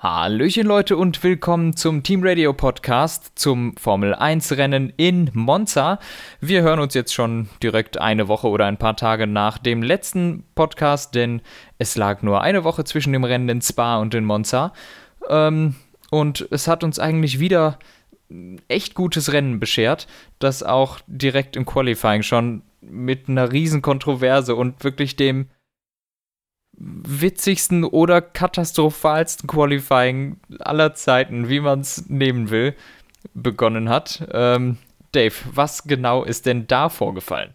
Hallöchen Leute und willkommen zum Team Radio Podcast zum Formel 1 Rennen in Monza. Wir hören uns jetzt schon direkt eine Woche oder ein paar Tage nach dem letzten Podcast, denn es lag nur eine Woche zwischen dem Rennen in Spa und in Monza. Ähm, und es hat uns eigentlich wieder echt gutes Rennen beschert, das auch direkt im Qualifying schon mit einer riesen Kontroverse und wirklich dem witzigsten oder katastrophalsten Qualifying aller Zeiten, wie man es nehmen will, begonnen hat. Ähm, Dave, was genau ist denn da vorgefallen?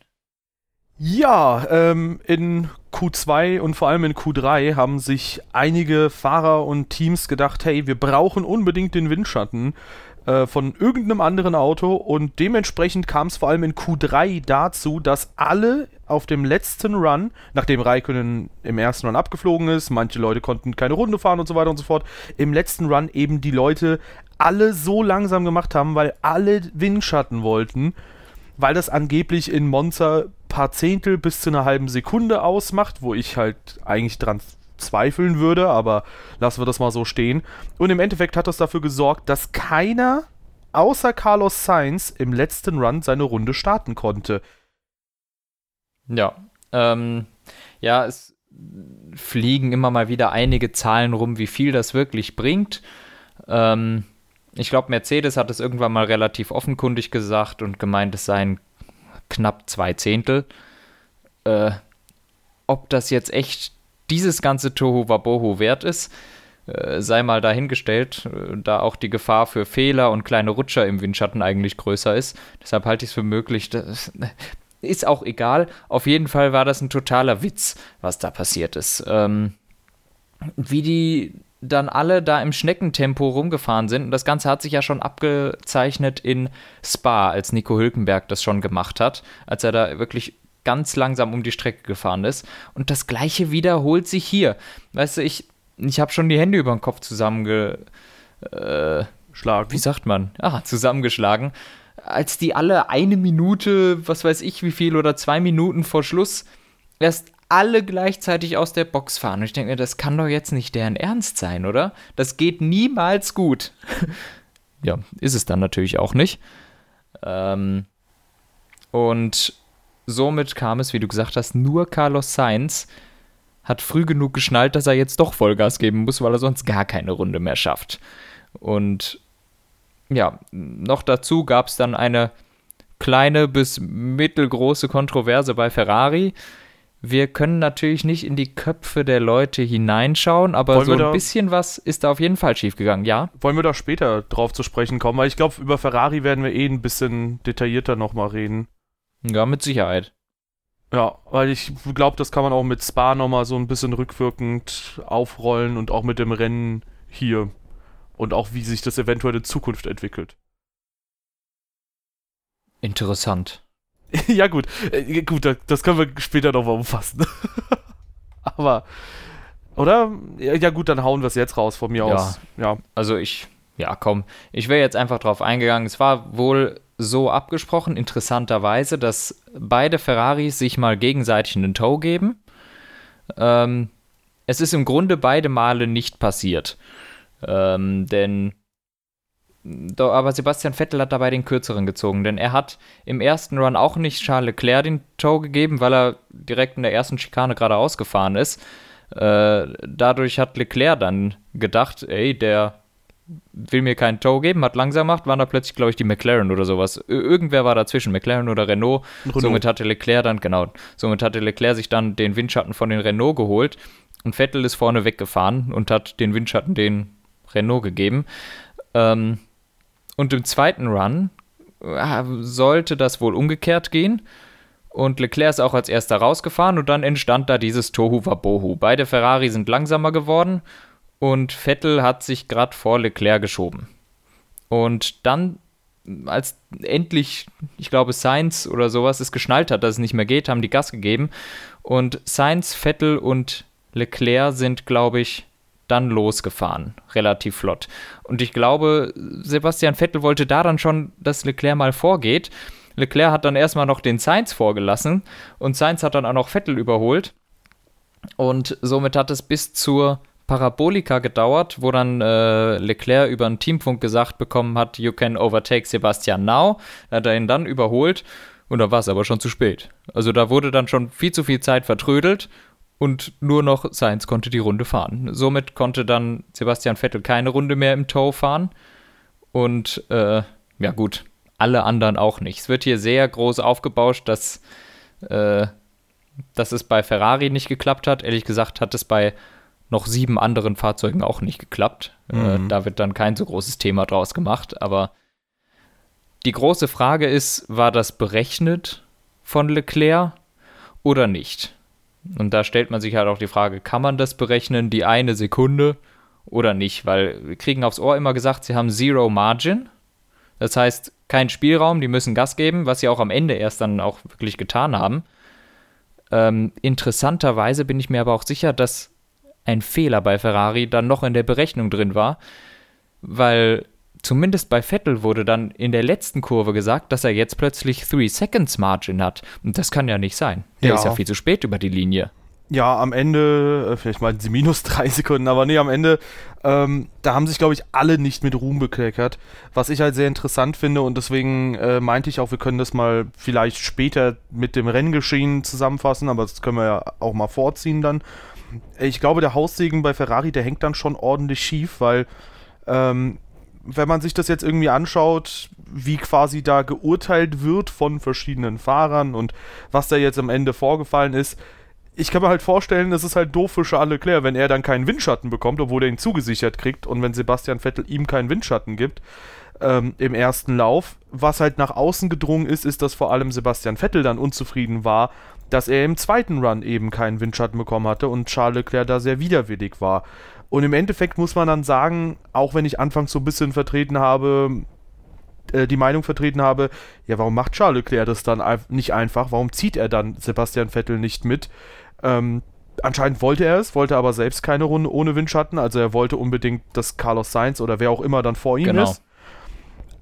Ja, ähm, in Q2 und vor allem in Q3 haben sich einige Fahrer und Teams gedacht, hey, wir brauchen unbedingt den Windschatten äh, von irgendeinem anderen Auto und dementsprechend kam es vor allem in Q3 dazu, dass alle auf dem letzten Run, nachdem Raikkonen im ersten Run abgeflogen ist, manche Leute konnten keine Runde fahren und so weiter und so fort, im letzten Run eben die Leute alle so langsam gemacht haben, weil alle Windschatten wollten, weil das angeblich in Monza paar Zehntel bis zu einer halben Sekunde ausmacht, wo ich halt eigentlich dran zweifeln würde, aber lassen wir das mal so stehen. Und im Endeffekt hat das dafür gesorgt, dass keiner außer Carlos Sainz im letzten Run seine Runde starten konnte. Ja, ähm, ja, es fliegen immer mal wieder einige Zahlen rum, wie viel das wirklich bringt. Ähm, ich glaube, Mercedes hat es irgendwann mal relativ offenkundig gesagt und gemeint, es seien knapp zwei Zehntel. Äh, ob das jetzt echt dieses ganze Tohu Wabohu wert ist, äh, sei mal dahingestellt, äh, da auch die Gefahr für Fehler und kleine Rutscher im Windschatten eigentlich größer ist. Deshalb halte ich es für möglich, das ist auch egal. Auf jeden Fall war das ein totaler Witz, was da passiert ist. Ähm, wie die dann alle da im Schneckentempo rumgefahren sind. Und das Ganze hat sich ja schon abgezeichnet in Spa, als Nico Hülkenberg das schon gemacht hat, als er da wirklich ganz langsam um die Strecke gefahren ist. Und das gleiche wiederholt sich hier. Weißt du, ich, ich habe schon die Hände über den Kopf zusammengeschlagen. Äh, wie sagt man? Ah, zusammengeschlagen. Als die alle eine Minute, was weiß ich wie viel, oder zwei Minuten vor Schluss erst alle gleichzeitig aus der Box fahren. Und ich denke mir, das kann doch jetzt nicht deren Ernst sein, oder? Das geht niemals gut. ja, ist es dann natürlich auch nicht. Ähm, und somit kam es, wie du gesagt hast, nur Carlos Sainz hat früh genug geschnallt, dass er jetzt doch Vollgas geben muss, weil er sonst gar keine Runde mehr schafft. Und ja, noch dazu gab es dann eine kleine bis mittelgroße Kontroverse bei Ferrari. Wir können natürlich nicht in die Köpfe der Leute hineinschauen, aber Wollen so ein bisschen was ist da auf jeden Fall schiefgegangen, ja. Wollen wir da später drauf zu sprechen kommen, weil ich glaube, über Ferrari werden wir eh ein bisschen detaillierter nochmal reden. Ja, mit Sicherheit. Ja, weil ich glaube, das kann man auch mit Spa nochmal so ein bisschen rückwirkend aufrollen und auch mit dem Rennen hier. Und auch wie sich das eventuell in Zukunft entwickelt. Interessant. ja, gut. Äh, gut, das können wir später nochmal umfassen. Aber, oder? Ja, gut, dann hauen wir es jetzt raus von mir ja. aus. Ja. Also ich, ja, komm. Ich wäre jetzt einfach drauf eingegangen. Es war wohl so abgesprochen, interessanterweise, dass beide Ferraris sich mal gegenseitig einen Tow geben. Ähm, es ist im Grunde beide Male nicht passiert. Ähm, denn aber Sebastian Vettel hat dabei den kürzeren gezogen, denn er hat im ersten Run auch nicht Charles Leclerc den Tow gegeben, weil er direkt in der ersten Schikane gerade ausgefahren ist. Äh, dadurch hat Leclerc dann gedacht, ey, der will mir keinen Tow geben, hat langsam gemacht, waren da plötzlich, glaube ich, die McLaren oder sowas. Irgendwer war dazwischen, McLaren oder Renault. Renault. Somit hatte Leclerc dann, genau, somit hatte Leclerc sich dann den Windschatten von den Renault geholt und Vettel ist vorne weggefahren und hat den Windschatten den Renault gegeben. Ähm, und im zweiten Run äh, sollte das wohl umgekehrt gehen. Und Leclerc ist auch als erster rausgefahren und dann entstand da dieses Tohu Wabohu. Beide Ferrari sind langsamer geworden und Vettel hat sich gerade vor Leclerc geschoben. Und dann, als endlich, ich glaube, Sainz oder sowas es geschnallt hat, dass es nicht mehr geht, haben die Gas gegeben. Und Sainz, Vettel und Leclerc sind, glaube ich, dann losgefahren, relativ flott. Und ich glaube, Sebastian Vettel wollte da dann schon, dass Leclerc mal vorgeht. Leclerc hat dann erstmal noch den Sainz vorgelassen und Sainz hat dann auch noch Vettel überholt. Und somit hat es bis zur Parabolika gedauert, wo dann äh, Leclerc über einen Teamfunk gesagt bekommen hat, you can overtake Sebastian now. Er hat er ihn dann überholt und da war es aber schon zu spät. Also da wurde dann schon viel zu viel Zeit vertrödelt und nur noch Sainz konnte die Runde fahren. Somit konnte dann Sebastian Vettel keine Runde mehr im Tow fahren und äh, ja gut, alle anderen auch nicht. Es wird hier sehr groß aufgebauscht, dass, äh, dass es bei Ferrari nicht geklappt hat. Ehrlich gesagt hat es bei noch sieben anderen Fahrzeugen auch nicht geklappt. Äh, mhm. Äh, da wird dann kein so großes Thema draus gemacht. Aber die große Frage ist, war das berechnet von Leclerc oder nicht? Und da stellt man sich halt auch die Frage, kann man das berechnen, die eine Sekunde oder nicht? Weil wir kriegen aufs Ohr immer gesagt, sie haben Zero Margin. Das heißt, kein Spielraum, die müssen Gas geben, was sie auch am Ende erst dann auch wirklich getan haben. Ähm, interessanterweise bin ich mir aber auch sicher, dass ein Fehler bei Ferrari dann noch in der Berechnung drin war, weil zumindest bei Vettel wurde dann in der letzten Kurve gesagt, dass er jetzt plötzlich 3 Seconds Margin hat. Und das kann ja nicht sein. Der ja. ist ja viel zu spät über die Linie. Ja, am Ende, äh, vielleicht meinen sie minus drei Sekunden, aber nee, am Ende, ähm, da haben sich, glaube ich, alle nicht mit Ruhm bekleckert. Was ich halt sehr interessant finde und deswegen äh, meinte ich auch, wir können das mal vielleicht später mit dem Renngeschehen zusammenfassen, aber das können wir ja auch mal vorziehen dann ich glaube, der Haussegen bei Ferrari, der hängt dann schon ordentlich schief, weil ähm, wenn man sich das jetzt irgendwie anschaut, wie quasi da geurteilt wird von verschiedenen Fahrern und was da jetzt am Ende vorgefallen ist, ich kann mir halt vorstellen, das ist halt doof für Charles Leclerc, wenn er dann keinen Windschatten bekommt, obwohl er ihn zugesichert kriegt und wenn Sebastian Vettel ihm keinen Windschatten gibt ähm, im ersten Lauf. Was halt nach außen gedrungen ist, ist, dass vor allem Sebastian Vettel dann unzufrieden war, dass er im zweiten Run eben keinen Windschatten bekommen hatte und Charles Leclerc da sehr widerwillig war. Und im Endeffekt muss man dann sagen, auch wenn ich anfangs so ein bisschen vertreten habe, äh, die Meinung vertreten habe, ja, warum macht Charles Leclerc das dann nicht einfach? Warum zieht er dann Sebastian Vettel nicht mit? Ähm, anscheinend wollte er es, wollte aber selbst keine Runde ohne Windschatten. Also er wollte unbedingt, dass Carlos Sainz oder wer auch immer dann vor ihm genau. ist.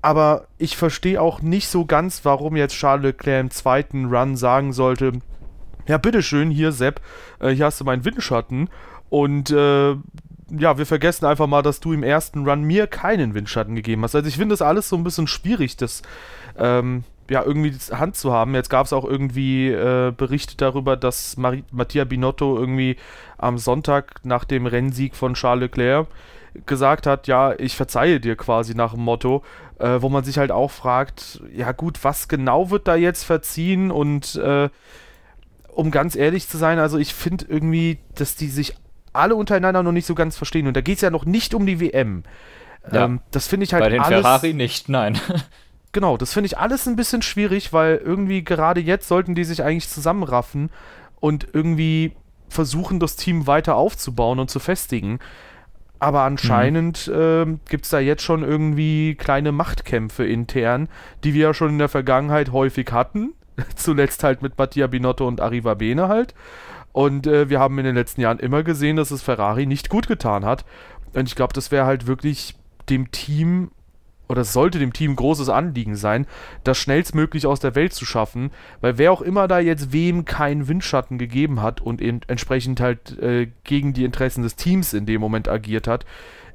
Aber ich verstehe auch nicht so ganz, warum jetzt Charles Leclerc im zweiten Run sagen sollte, ja, bitteschön, hier, Sepp, äh, hier hast du meinen Windschatten. Und äh, ja, wir vergessen einfach mal, dass du im ersten Run mir keinen Windschatten gegeben hast. Also ich finde das alles so ein bisschen schwierig, das ähm, ja irgendwie Hand zu haben. Jetzt gab es auch irgendwie äh, Berichte darüber, dass Mari Mattia Binotto irgendwie am Sonntag nach dem Rennsieg von Charles Leclerc gesagt hat, ja, ich verzeihe dir quasi nach dem Motto, äh, wo man sich halt auch fragt, ja gut, was genau wird da jetzt verziehen und äh, um ganz ehrlich zu sein, also ich finde irgendwie, dass die sich alle untereinander noch nicht so ganz verstehen. Und da geht es ja noch nicht um die WM. Ja. Ähm, das finde ich halt Bei den alles, Ferrari nicht, nein. genau, das finde ich alles ein bisschen schwierig, weil irgendwie gerade jetzt sollten die sich eigentlich zusammenraffen und irgendwie versuchen, das Team weiter aufzubauen und zu festigen. Aber anscheinend mhm. äh, gibt es da jetzt schon irgendwie kleine Machtkämpfe intern, die wir ja schon in der Vergangenheit häufig hatten. Zuletzt halt mit Mattia Binotto und Arriva Bene halt. Und äh, wir haben in den letzten Jahren immer gesehen, dass es Ferrari nicht gut getan hat. Und ich glaube, das wäre halt wirklich dem Team oder es sollte dem Team großes Anliegen sein, das schnellstmöglich aus der Welt zu schaffen, weil wer auch immer da jetzt wem keinen Windschatten gegeben hat und entsprechend halt äh, gegen die Interessen des Teams in dem Moment agiert hat,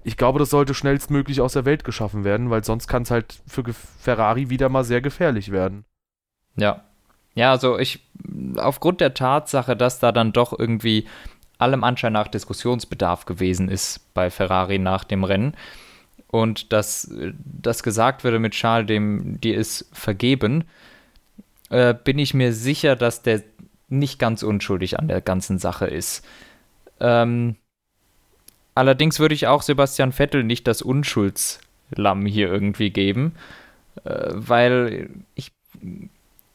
ich glaube, das sollte schnellstmöglich aus der Welt geschaffen werden, weil sonst kann es halt für Ferrari wieder mal sehr gefährlich werden. Ja. Ja, also ich, aufgrund der Tatsache, dass da dann doch irgendwie allem Anschein nach Diskussionsbedarf gewesen ist bei Ferrari nach dem Rennen und dass das gesagt würde mit Charles, dem, die ist vergeben, äh, bin ich mir sicher, dass der nicht ganz unschuldig an der ganzen Sache ist. Ähm, allerdings würde ich auch Sebastian Vettel nicht das Unschuldslamm hier irgendwie geben, äh, weil ich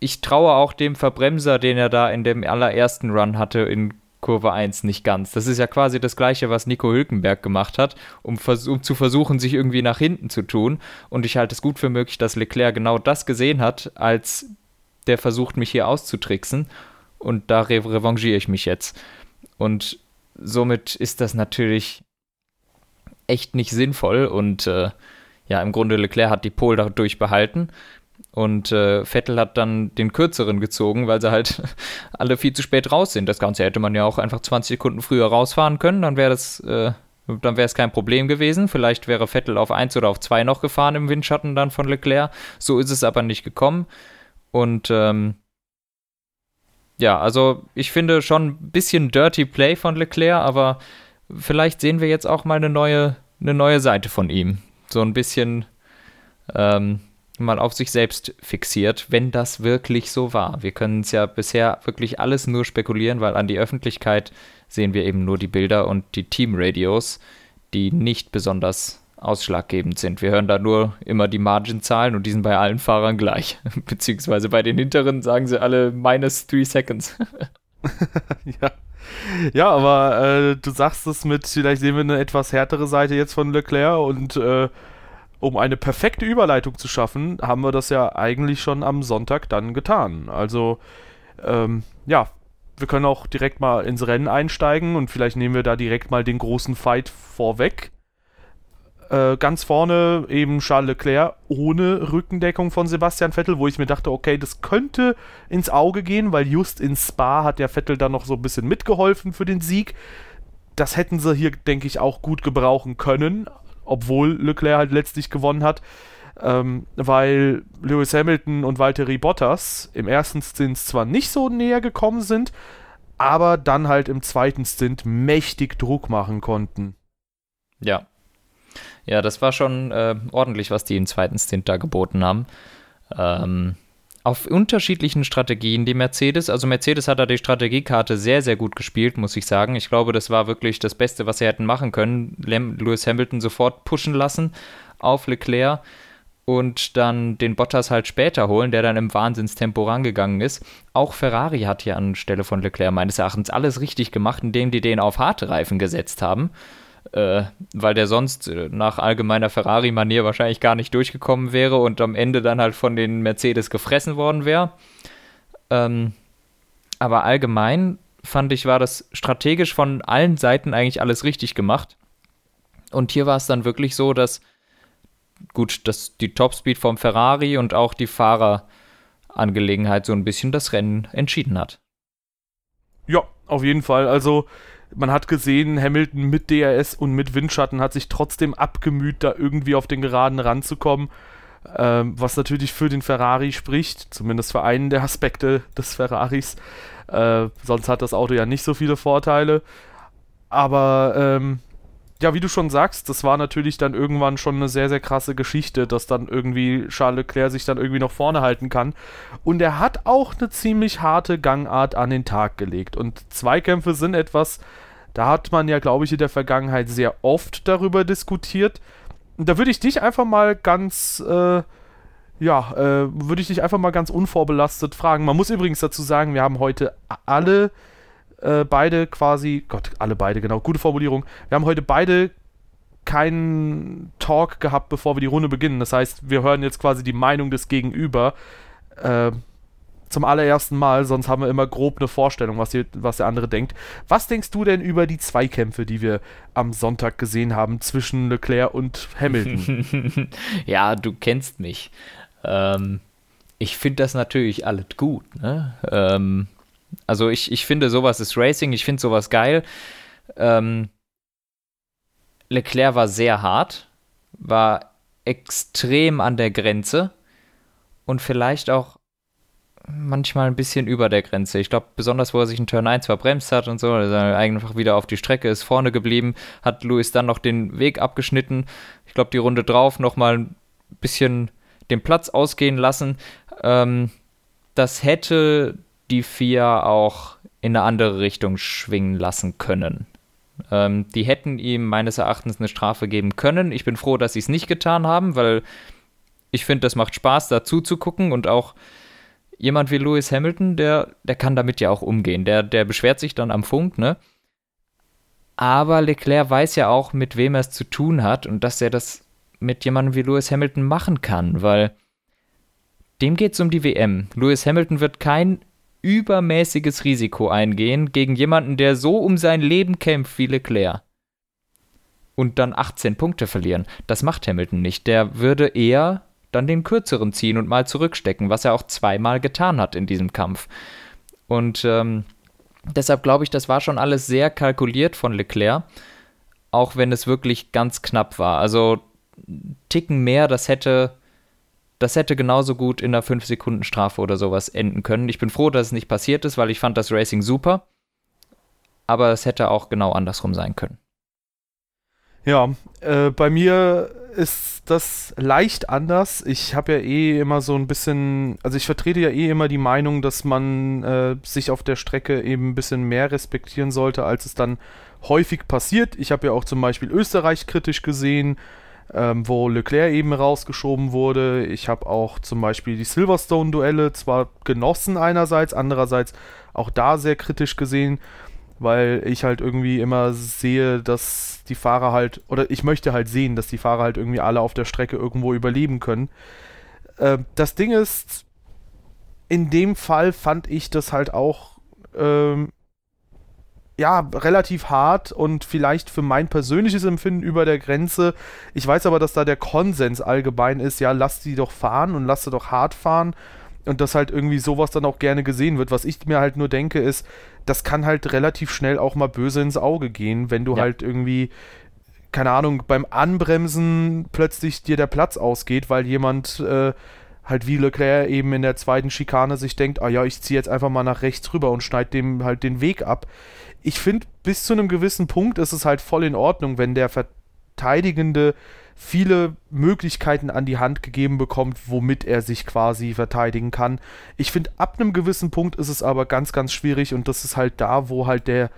ich traue auch dem Verbremser, den er da in dem allerersten Run hatte in Kurve 1 nicht ganz. Das ist ja quasi das gleiche, was Nico Hülkenberg gemacht hat, um, um, zu versuchen, sich irgendwie nach hinten zu tun. Und ich halte es gut für möglich, dass Leclerc genau das gesehen hat, als der versucht, mich hier auszutricksen. Und da re revanchiere ich mich jetzt. Und somit ist das natürlich echt nicht sinnvoll. Und äh, ja, im Grunde Leclerc hat die Pole dadurch behalten. Und äh, Vettel hat dann den kürzeren gezogen, weil sie halt alle viel zu spät raus sind. Das Ganze hätte man ja auch einfach 20 Sekunden früher rausfahren können, dann wäre das, äh, dann wäre es kein Problem gewesen. Vielleicht wäre Vettel auf 1 oder auf 2 noch gefahren im Windschatten dann von Leclerc. So ist es aber nicht gekommen. Und ähm, ja, also ich finde schon ein bisschen Dirty Play von Leclerc, aber vielleicht sehen wir jetzt auch mal eine neue, eine neue Seite von ihm. So ein bisschen ähm, mal auf sich selbst fixiert, wenn das wirklich so war. Wir können es ja bisher wirklich alles nur spekulieren, weil an die Öffentlichkeit sehen wir eben nur die Bilder und die Teamradios, die nicht besonders ausschlaggebend sind. Wir hören da nur immer die Margin-Zahlen und die sind bei allen Fahrern gleich. Beziehungsweise bei den hinteren sagen sie alle minus 3 seconds. ja. Ja, aber äh, du sagst es mit, vielleicht sehen wir eine etwas härtere Seite jetzt von Leclerc und äh, um eine perfekte Überleitung zu schaffen, haben wir das ja eigentlich schon am Sonntag dann getan. Also, ähm, ja, wir können auch direkt mal ins Rennen einsteigen und vielleicht nehmen wir da direkt mal den großen Fight vorweg. Äh, ganz vorne eben Charles Leclerc ohne Rückendeckung von Sebastian Vettel, wo ich mir dachte, okay, das könnte ins Auge gehen, weil just in Spa hat der Vettel dann noch so ein bisschen mitgeholfen für den Sieg. Das hätten sie hier, denke ich, auch gut gebrauchen können obwohl Leclerc halt letztlich gewonnen hat, ähm, weil Lewis Hamilton und Valtteri Bottas im ersten Stint zwar nicht so näher gekommen sind, aber dann halt im zweiten Stint mächtig Druck machen konnten. Ja. Ja, das war schon äh, ordentlich, was die im zweiten Stint da geboten haben. Ähm, auf unterschiedlichen Strategien die Mercedes. Also Mercedes hat da die Strategiekarte sehr, sehr gut gespielt, muss ich sagen. Ich glaube, das war wirklich das Beste, was sie hätten machen können. Lewis Hamilton sofort pushen lassen auf Leclerc und dann den Bottas halt später holen, der dann im Wahnsinnstempo rangegangen ist. Auch Ferrari hat hier anstelle von Leclerc meines Erachtens alles richtig gemacht, indem die den auf harte Reifen gesetzt haben äh, weil der sonst äh, nach allgemeiner Ferrari-Manier wahrscheinlich gar nicht durchgekommen wäre und am Ende dann halt von den Mercedes gefressen worden wäre. Ähm, aber allgemein fand ich, war das strategisch von allen Seiten eigentlich alles richtig gemacht. Und hier war es dann wirklich so, dass gut, dass die Topspeed vom Ferrari und auch die Fahrerangelegenheit so ein bisschen das Rennen entschieden hat. Ja, auf jeden Fall. Also man hat gesehen, Hamilton mit DRS und mit Windschatten hat sich trotzdem abgemüht, da irgendwie auf den Geraden ranzukommen. Ähm, was natürlich für den Ferrari spricht, zumindest für einen der Aspekte des Ferraris. Äh, sonst hat das Auto ja nicht so viele Vorteile. Aber ähm, ja, wie du schon sagst, das war natürlich dann irgendwann schon eine sehr, sehr krasse Geschichte, dass dann irgendwie Charles Leclerc sich dann irgendwie noch vorne halten kann. Und er hat auch eine ziemlich harte Gangart an den Tag gelegt. Und Zweikämpfe sind etwas, da hat man ja, glaube ich, in der Vergangenheit sehr oft darüber diskutiert. Und da würde ich dich einfach mal ganz, äh, ja, äh, würde ich dich einfach mal ganz unvorbelastet fragen. Man muss übrigens dazu sagen, wir haben heute alle äh, beide quasi, Gott, alle beide, genau, gute Formulierung. Wir haben heute beide keinen Talk gehabt, bevor wir die Runde beginnen. Das heißt, wir hören jetzt quasi die Meinung des Gegenüber äh, zum allerersten Mal, sonst haben wir immer grob eine Vorstellung, was, die, was der andere denkt. Was denkst du denn über die Zweikämpfe, die wir am Sonntag gesehen haben zwischen Leclerc und Hamilton? ja, du kennst mich. Ähm, ich finde das natürlich alles gut. Ne? Ähm, also ich, ich finde, sowas ist Racing, ich finde sowas geil. Ähm, Leclerc war sehr hart, war extrem an der Grenze und vielleicht auch manchmal ein bisschen über der Grenze. Ich glaube, besonders wo er sich in Turn 1 verbremst hat und so, also einfach wieder auf die Strecke ist vorne geblieben, hat Louis dann noch den Weg abgeschnitten. Ich glaube, die Runde drauf nochmal ein bisschen den Platz ausgehen lassen. Ähm, das hätte die vier auch in eine andere Richtung schwingen lassen können. Ähm, die hätten ihm meines Erachtens eine Strafe geben können. Ich bin froh, dass sie es nicht getan haben, weil ich finde, das macht Spaß, dazu zu gucken und auch jemand wie Lewis Hamilton, der, der kann damit ja auch umgehen. Der, der beschwert sich dann am Funk, ne? Aber Leclerc weiß ja auch, mit wem er es zu tun hat und dass er das mit jemandem wie Lewis Hamilton machen kann, weil dem geht es um die WM. Lewis Hamilton wird kein übermäßiges Risiko eingehen gegen jemanden, der so um sein Leben kämpft wie Leclerc. Und dann 18 Punkte verlieren. Das macht Hamilton nicht. Der würde eher dann den kürzeren ziehen und mal zurückstecken, was er auch zweimal getan hat in diesem Kampf. Und ähm, deshalb glaube ich, das war schon alles sehr kalkuliert von Leclerc, auch wenn es wirklich ganz knapp war. Also Ticken mehr, das hätte, das hätte genauso gut in einer 5-Sekunden-Strafe oder sowas enden können. Ich bin froh, dass es nicht passiert ist, weil ich fand das Racing super. Aber es hätte auch genau andersrum sein können. Ja, äh, bei mir ist das leicht anders. Ich habe ja eh immer so ein bisschen, also ich vertrete ja eh immer die Meinung, dass man äh, sich auf der Strecke eben ein bisschen mehr respektieren sollte, als es dann häufig passiert. Ich habe ja auch zum Beispiel Österreich kritisch gesehen, ähm, wo Leclerc eben rausgeschoben wurde. Ich habe auch zum Beispiel die Silverstone-Duelle zwar genossen einerseits, andererseits auch da sehr kritisch gesehen weil ich halt irgendwie immer sehe, dass die Fahrer halt, oder ich möchte halt sehen, dass die Fahrer halt irgendwie alle auf der Strecke irgendwo überleben können. Äh, das Ding ist, in dem Fall fand ich das halt auch, ähm, ja, relativ hart und vielleicht für mein persönliches Empfinden über der Grenze. Ich weiß aber, dass da der Konsens allgemein ist, ja, lass die doch fahren und lass sie doch hart fahren und dass halt irgendwie sowas dann auch gerne gesehen wird. Was ich mir halt nur denke, ist, das kann halt relativ schnell auch mal böse ins Auge gehen, wenn du ja. halt irgendwie, keine Ahnung, beim Anbremsen plötzlich dir der Platz ausgeht, weil jemand äh, halt wie Leclerc eben in der zweiten Schikane sich denkt, ah ja, ich ziehe jetzt einfach mal nach rechts rüber und schneide dem halt den Weg ab. Ich finde, bis zu einem gewissen Punkt ist es halt voll in Ordnung, wenn der Verteidigende viele Möglichkeiten an die Hand gegeben bekommt, womit er sich quasi verteidigen kann. Ich finde, ab einem gewissen Punkt ist es aber ganz, ganz schwierig und das ist halt da, wo halt der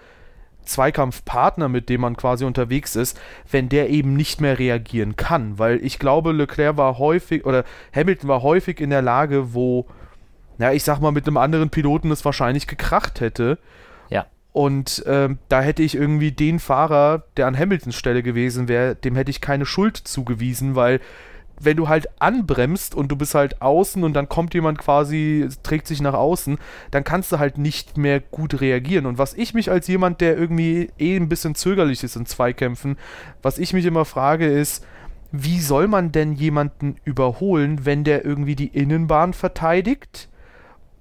Zweikampfpartner, mit dem man quasi unterwegs ist, wenn der eben nicht mehr reagieren kann. Weil ich glaube, Leclerc war häufig oder Hamilton war häufig in der Lage, wo, ja, ich sag mal, mit einem anderen Piloten es wahrscheinlich gekracht hätte. Und ähm, da hätte ich irgendwie den Fahrer, der an Hamiltons Stelle gewesen wäre, dem hätte ich keine Schuld zugewiesen, weil wenn du halt anbremst und du bist halt außen und dann kommt jemand quasi, trägt sich nach außen, dann kannst du halt nicht mehr gut reagieren. Und was ich mich als jemand, der irgendwie eh ein bisschen zögerlich ist in Zweikämpfen, was ich mich immer frage ist, wie soll man denn jemanden überholen, wenn der irgendwie die Innenbahn verteidigt?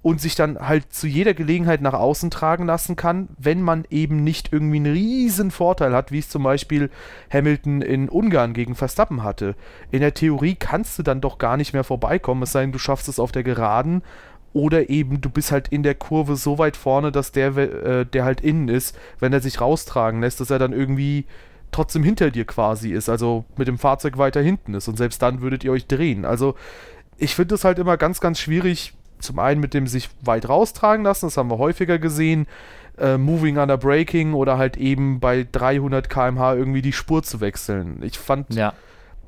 Und sich dann halt zu jeder Gelegenheit nach außen tragen lassen kann, wenn man eben nicht irgendwie einen riesen Vorteil hat, wie es zum Beispiel Hamilton in Ungarn gegen Verstappen hatte. In der Theorie kannst du dann doch gar nicht mehr vorbeikommen, es sei denn, du schaffst es auf der Geraden oder eben du bist halt in der Kurve so weit vorne, dass der, äh, der halt innen ist, wenn er sich raustragen lässt, dass er dann irgendwie trotzdem hinter dir quasi ist, also mit dem Fahrzeug weiter hinten ist und selbst dann würdet ihr euch drehen. Also ich finde es halt immer ganz, ganz schwierig, zum einen mit dem sich weit raustragen lassen, das haben wir häufiger gesehen, äh, Moving under Braking oder halt eben bei 300 km/h irgendwie die Spur zu wechseln. Ich fand ja.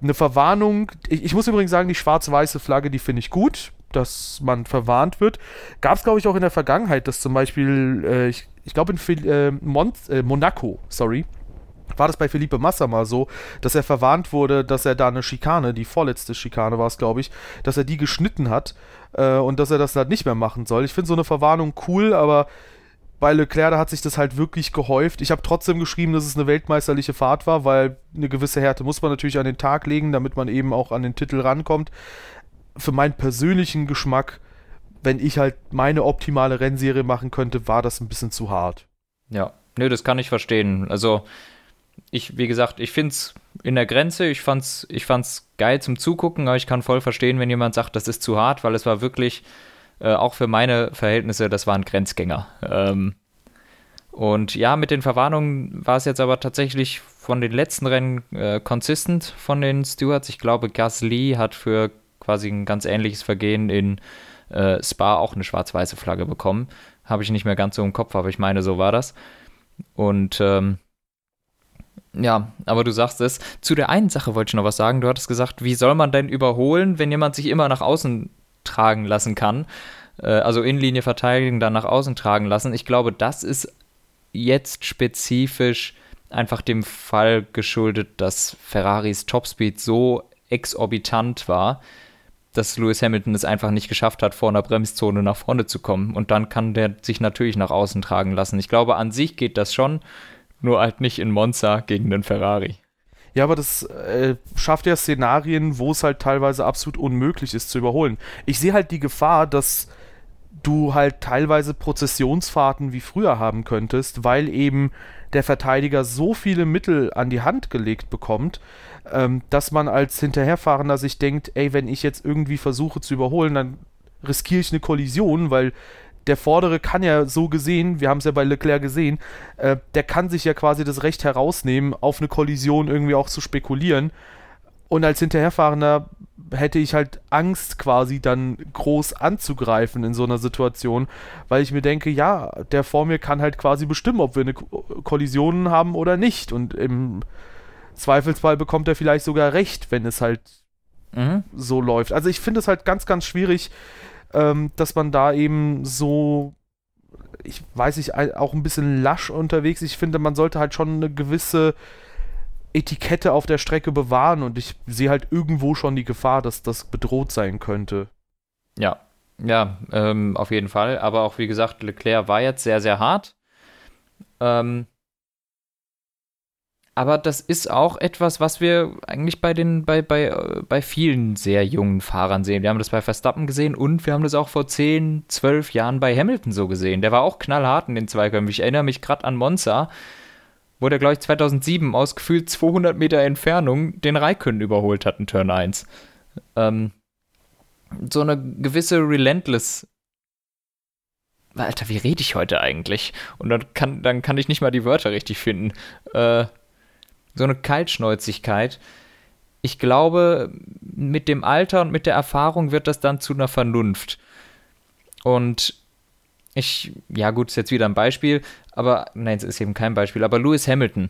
eine Verwarnung, ich, ich muss übrigens sagen, die schwarz-weiße Flagge, die finde ich gut, dass man verwarnt wird. Gab es, glaube ich, auch in der Vergangenheit, dass zum Beispiel, äh, ich, ich glaube in äh, Mon äh, Monaco, sorry, war das bei Felipe Massa mal so, dass er verwarnt wurde, dass er da eine Schikane, die vorletzte Schikane war es, glaube ich, dass er die geschnitten hat äh, und dass er das halt nicht mehr machen soll. Ich finde so eine Verwarnung cool, aber bei Leclerc, da hat sich das halt wirklich gehäuft. Ich habe trotzdem geschrieben, dass es eine weltmeisterliche Fahrt war, weil eine gewisse Härte muss man natürlich an den Tag legen, damit man eben auch an den Titel rankommt. Für meinen persönlichen Geschmack, wenn ich halt meine optimale Rennserie machen könnte, war das ein bisschen zu hart. Ja, nö, das kann ich verstehen. Also ich, wie gesagt, ich finde es in der Grenze, ich fand's, ich fand's geil zum Zugucken, aber ich kann voll verstehen, wenn jemand sagt, das ist zu hart, weil es war wirklich, äh, auch für meine Verhältnisse, das war ein Grenzgänger. Ähm, und ja, mit den Verwarnungen war es jetzt aber tatsächlich von den letzten Rennen äh, consistent von den Stewards. Ich glaube, Gasly hat für quasi ein ganz ähnliches Vergehen in äh, Spa auch eine schwarz-weiße Flagge bekommen. Habe ich nicht mehr ganz so im Kopf, aber ich meine, so war das. Und ähm, ja, aber du sagst es. Zu der einen Sache wollte ich noch was sagen. Du hattest gesagt, wie soll man denn überholen, wenn jemand sich immer nach außen tragen lassen kann? Äh, also Innenlinie verteidigen, dann nach außen tragen lassen. Ich glaube, das ist jetzt spezifisch einfach dem Fall geschuldet, dass Ferraris Topspeed so exorbitant war, dass Lewis Hamilton es einfach nicht geschafft hat, vor einer Bremszone nach vorne zu kommen. Und dann kann der sich natürlich nach außen tragen lassen. Ich glaube, an sich geht das schon nur halt nicht in Monza gegen den Ferrari. Ja, aber das äh, schafft ja Szenarien, wo es halt teilweise absolut unmöglich ist zu überholen. Ich sehe halt die Gefahr, dass du halt teilweise Prozessionsfahrten wie früher haben könntest, weil eben der Verteidiger so viele Mittel an die Hand gelegt bekommt, ähm, dass man als Hinterherfahrender sich denkt, ey, wenn ich jetzt irgendwie versuche zu überholen, dann riskiere ich eine Kollision, weil der Vordere kann ja so gesehen, wir haben es ja bei Leclerc gesehen, äh, der kann sich ja quasi das Recht herausnehmen, auf eine Kollision irgendwie auch zu spekulieren. Und als Hinterherfahrender hätte ich halt Angst, quasi dann groß anzugreifen in so einer Situation, weil ich mir denke, ja, der vor mir kann halt quasi bestimmen, ob wir eine Kollision haben oder nicht. Und im Zweifelsfall bekommt er vielleicht sogar recht, wenn es halt mhm. so läuft. Also ich finde es halt ganz, ganz schwierig, ähm, dass man da eben so, ich weiß nicht, auch ein bisschen lasch unterwegs. Ich finde, man sollte halt schon eine gewisse Etikette auf der Strecke bewahren und ich sehe halt irgendwo schon die Gefahr, dass das bedroht sein könnte. Ja, ja, ähm, auf jeden Fall. Aber auch wie gesagt, Leclerc war jetzt sehr, sehr hart. Ähm, aber das ist auch etwas, was wir eigentlich bei den, bei, bei, äh, bei vielen sehr jungen Fahrern sehen. Wir haben das bei Verstappen gesehen und wir haben das auch vor 10, 12 Jahren bei Hamilton so gesehen. Der war auch knallhart in den Zweikämpfen. Ich erinnere mich gerade an Monza, wo der, glaube ich, 2007 aus gefühlt 200 Meter Entfernung den Raikön überholt hat in Turn 1. Ähm, so eine gewisse Relentless Alter, wie rede ich heute eigentlich? Und dann kann, dann kann ich nicht mal die Wörter richtig finden. Äh, so eine Kaltschnäuzigkeit. Ich glaube, mit dem Alter und mit der Erfahrung wird das dann zu einer Vernunft. Und ich, ja gut, ist jetzt wieder ein Beispiel, aber nein, es ist eben kein Beispiel, aber Lewis Hamilton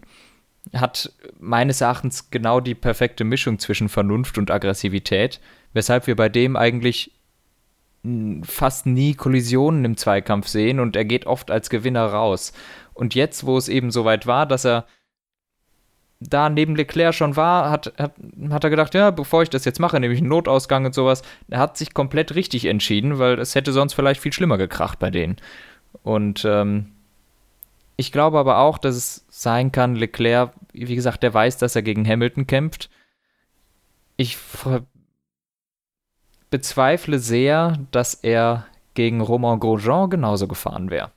hat meines Erachtens genau die perfekte Mischung zwischen Vernunft und Aggressivität, weshalb wir bei dem eigentlich fast nie Kollisionen im Zweikampf sehen und er geht oft als Gewinner raus. Und jetzt, wo es eben so weit war, dass er da neben Leclerc schon war, hat, hat, hat er gedacht, ja, bevor ich das jetzt mache, nämlich einen Notausgang und sowas, er hat sich komplett richtig entschieden, weil es hätte sonst vielleicht viel schlimmer gekracht bei denen. Und ähm, ich glaube aber auch, dass es sein kann, Leclerc, wie gesagt, der weiß, dass er gegen Hamilton kämpft. Ich bezweifle sehr, dass er gegen Romain Grosjean genauso gefahren wäre.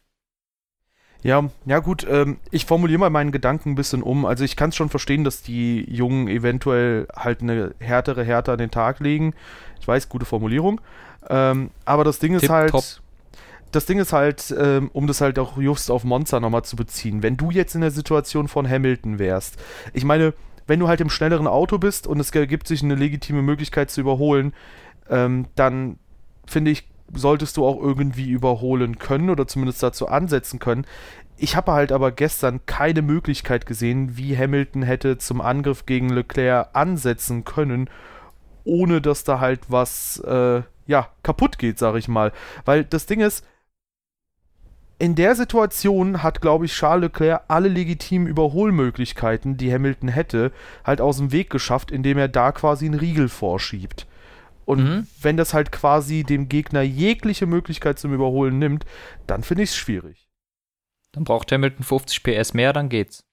Ja, ja gut, ähm, ich formuliere mal meinen Gedanken ein bisschen um. Also ich kann es schon verstehen, dass die Jungen eventuell halt eine härtere Härte an den Tag legen. Ich weiß, gute Formulierung. Ähm, aber das Ding ist Tip halt. Top. Das Ding ist halt, ähm, um das halt auch just auf Monza nochmal zu beziehen, wenn du jetzt in der Situation von Hamilton wärst, ich meine, wenn du halt im schnelleren Auto bist und es ergibt sich eine legitime Möglichkeit zu überholen, ähm, dann finde ich, solltest du auch irgendwie überholen können oder zumindest dazu ansetzen können. Ich habe halt aber gestern keine Möglichkeit gesehen, wie Hamilton hätte zum Angriff gegen Leclerc ansetzen können, ohne dass da halt was äh, ja kaputt geht, sag ich mal. Weil das Ding ist, in der Situation hat, glaube ich, Charles Leclerc alle legitimen Überholmöglichkeiten, die Hamilton hätte, halt aus dem Weg geschafft, indem er da quasi einen Riegel vorschiebt. Und mhm. wenn das halt quasi dem Gegner jegliche Möglichkeit zum Überholen nimmt, dann finde ich es schwierig. Dann braucht Hamilton 50 PS mehr, dann geht's.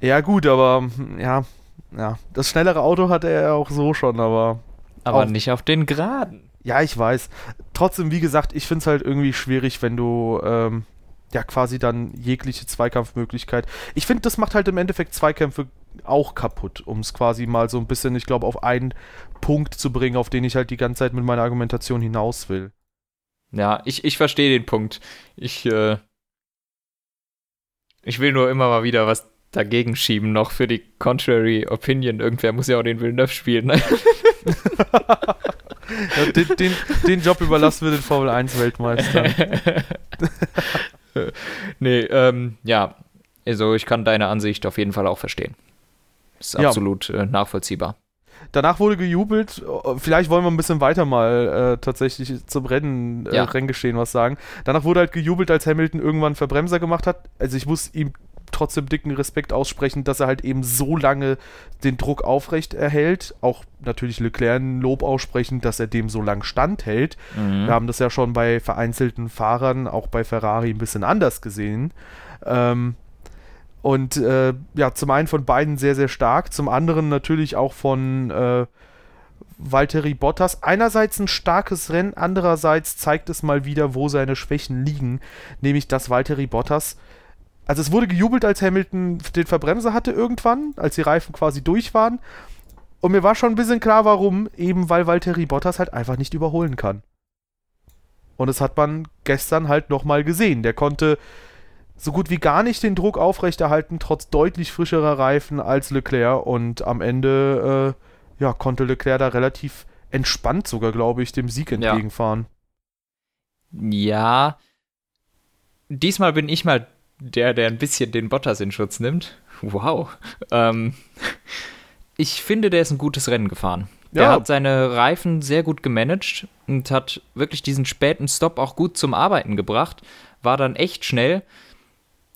Ja, gut, aber ja, ja. Das schnellere Auto hatte er auch so schon, aber. Aber nicht auf den Geraden. Ja, ich weiß. Trotzdem, wie gesagt, ich finde es halt irgendwie schwierig, wenn du ähm, ja quasi dann jegliche Zweikampfmöglichkeit. Ich finde, das macht halt im Endeffekt Zweikämpfe auch kaputt, um es quasi mal so ein bisschen, ich glaube, auf einen Punkt zu bringen, auf den ich halt die ganze Zeit mit meiner Argumentation hinaus will. Ja, ich, ich verstehe den Punkt. Ich, äh, ich will nur immer mal wieder was dagegen schieben, noch für die Contrary Opinion. Irgendwer muss ja auch den Villeneuve spielen. Ne? ja, den, den, den, Job überlassen wir den Formel 1 Weltmeister. nee, ähm, ja. Also ich kann deine Ansicht auf jeden Fall auch verstehen. Ist ja. absolut äh, nachvollziehbar. Danach wurde gejubelt. Vielleicht wollen wir ein bisschen weiter mal äh, tatsächlich zum Rennen, äh, ja. Renngeschehen was sagen. Danach wurde halt gejubelt, als Hamilton irgendwann Verbremser gemacht hat. Also ich muss ihm trotzdem dicken Respekt aussprechen, dass er halt eben so lange den Druck aufrecht erhält. Auch natürlich Leclerc ein Lob aussprechen, dass er dem so lang standhält. Mhm. Wir haben das ja schon bei vereinzelten Fahrern, auch bei Ferrari, ein bisschen anders gesehen. Ähm, Und äh, ja, zum einen von beiden sehr, sehr stark, zum anderen natürlich auch von äh, Valtteri Bottas. Einerseits ein starkes Rennen, andererseits zeigt es mal wieder, wo seine Schwächen liegen, nämlich dass Valtteri Bottas also es wurde gejubelt, als Hamilton den Verbremser hatte irgendwann, als die Reifen quasi durch waren. Und mir war schon ein bisschen klar, warum. Eben weil Valtteri Bottas halt einfach nicht überholen kann. Und das hat man gestern halt nochmal gesehen. Der konnte so gut wie gar nicht den Druck aufrechterhalten, trotz deutlich frischerer Reifen als Leclerc. Und am Ende äh, ja, konnte Leclerc da relativ entspannt sogar, glaube ich, dem Sieg entgegenfahren. Ja. ja. Diesmal bin ich mal der, der ein bisschen den Bottas in Schutz nimmt. Wow. Ähm, ich finde, der ist ein gutes Rennen gefahren. Der ja. hat seine Reifen sehr gut gemanagt und hat wirklich diesen späten Stop auch gut zum Arbeiten gebracht. War dann echt schnell.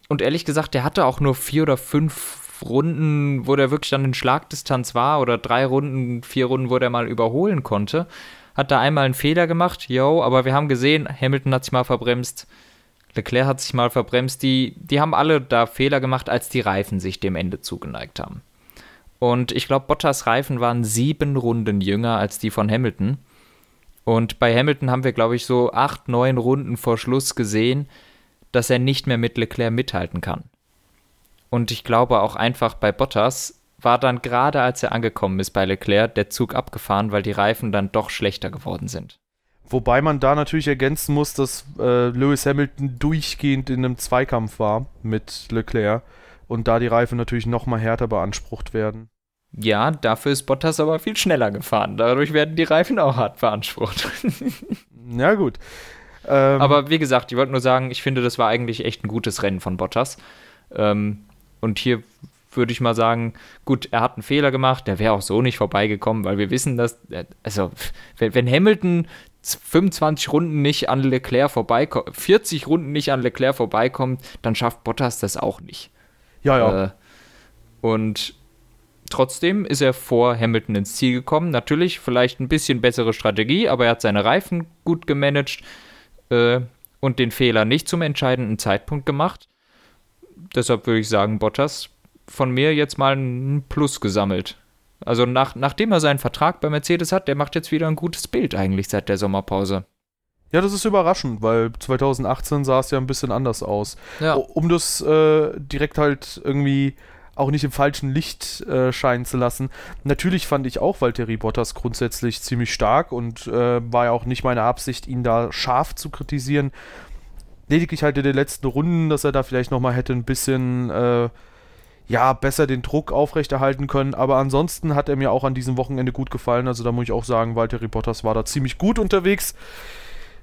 Und ehrlich gesagt, der hatte auch nur vier oder fünf Runden, wo der wirklich dann in Schlagdistanz war. Oder drei Runden, vier Runden, wo der mal überholen konnte. Hat da einmal einen Fehler gemacht, yo, aber wir haben gesehen, Hamilton hat sich mal verbremst. Leclerc hat sich mal verbremst. Die, die haben alle da Fehler gemacht, als die Reifen sich dem Ende zugeneigt haben. Und ich glaube, Bottas Reifen waren sieben Runden jünger als die von Hamilton. Und bei Hamilton haben wir, glaube ich, so acht, neun Runden vor Schluss gesehen, dass er nicht mehr mit Leclerc mithalten kann. Und ich glaube auch einfach bei Bottas war dann gerade als er angekommen ist bei Leclerc der Zug abgefahren, weil die Reifen dann doch schlechter geworden sind. Wobei man da natürlich ergänzen muss, dass äh, Lewis Hamilton durchgehend in einem Zweikampf war mit Leclerc und da die Reifen natürlich noch mal härter beansprucht werden. Ja, dafür ist Bottas aber viel schneller gefahren. Dadurch werden die Reifen auch hart beansprucht. ja, gut. Ähm, aber wie gesagt, ich wollte nur sagen, ich finde, das war eigentlich echt ein gutes Rennen von Bottas. Ähm, und hier würde ich mal sagen, gut, er hat einen Fehler gemacht, der wäre auch so nicht vorbeigekommen, weil wir wissen, dass, also, wenn Hamilton 25 Runden nicht an Leclerc vorbeikommt, 40 Runden nicht an Leclerc vorbeikommt, dann schafft Bottas das auch nicht. Ja, ja. Äh, und trotzdem ist er vor Hamilton ins Ziel gekommen. Natürlich vielleicht ein bisschen bessere Strategie, aber er hat seine Reifen gut gemanagt äh, und den Fehler nicht zum entscheidenden Zeitpunkt gemacht. Deshalb würde ich sagen, Bottas von mir jetzt mal ein Plus gesammelt. Also nach, nachdem er seinen Vertrag bei Mercedes hat, der macht jetzt wieder ein gutes Bild eigentlich seit der Sommerpause. Ja, das ist überraschend, weil 2018 sah es ja ein bisschen anders aus. Ja. Um das äh, direkt halt irgendwie auch nicht im falschen Licht äh, scheinen zu lassen. Natürlich fand ich auch Valtteri Bottas grundsätzlich ziemlich stark und äh, war ja auch nicht meine Absicht, ihn da scharf zu kritisieren. Lediglich halt in den letzten Runden, dass er da vielleicht nochmal hätte ein bisschen äh, ja, besser den Druck aufrechterhalten können. Aber ansonsten hat er mir auch an diesem Wochenende gut gefallen. Also da muss ich auch sagen, Walter Bottas war da ziemlich gut unterwegs.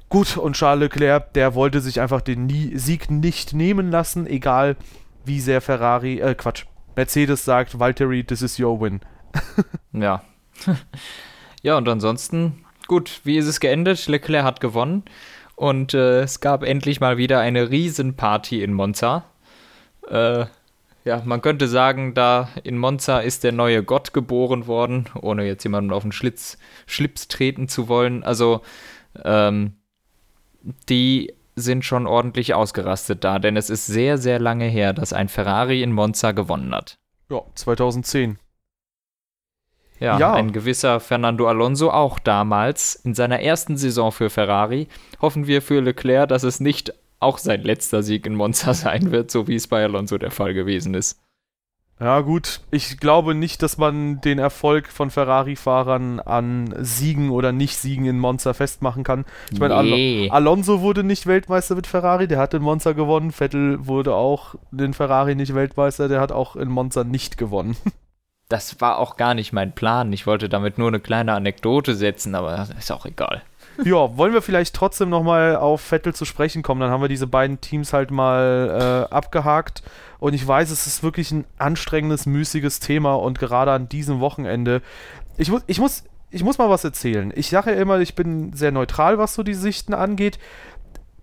Gut, und Charles Leclerc, der wollte sich einfach den Sieg nicht nehmen lassen, egal wie sehr Ferrari, äh, Quatsch, Mercedes sagt, Valtteri, this is your win. ja. ja, und ansonsten, gut, wie ist es geendet? Leclerc hat gewonnen und äh, es gab endlich mal wieder eine Riesenparty in Monza. Äh, ja, man könnte sagen, da in Monza ist der neue Gott geboren worden, ohne jetzt jemanden auf den Schlitz, Schlips treten zu wollen. Also, ähm, die sind schon ordentlich ausgerastet da, denn es ist sehr, sehr lange her, dass ein Ferrari in Monza gewonnen hat. Ja, 2010. Ja, ja, ein gewisser Fernando Alonso auch damals in seiner ersten Saison für Ferrari. Hoffen wir für Leclerc, dass es nicht auch sein letzter Sieg in Monza sein wird, so wie es bei Alonso der Fall gewesen ist. Ja, gut. Ich glaube nicht, dass man den Erfolg von Ferrari-Fahrern an Siegen oder Nicht-Siegen in Monza festmachen kann. Ich meine, nee. Al Alonso wurde nicht Weltmeister mit Ferrari, der hat in Monza gewonnen. Vettel wurde auch in Ferrari nicht Weltmeister, der hat auch in Monza nicht gewonnen. Das war auch gar nicht mein Plan. Ich wollte damit nur eine kleine Anekdote setzen, aber ist auch egal ja, wollen wir vielleicht trotzdem nochmal auf Vettel zu sprechen kommen? Dann haben wir diese beiden Teams halt mal äh, abgehakt. Und ich weiß, es ist wirklich ein anstrengendes, müßiges Thema und gerade an diesem Wochenende. Ich muss, ich muss, ich muss mal was erzählen. Ich sage ja immer, ich bin sehr neutral, was so die Sichten angeht.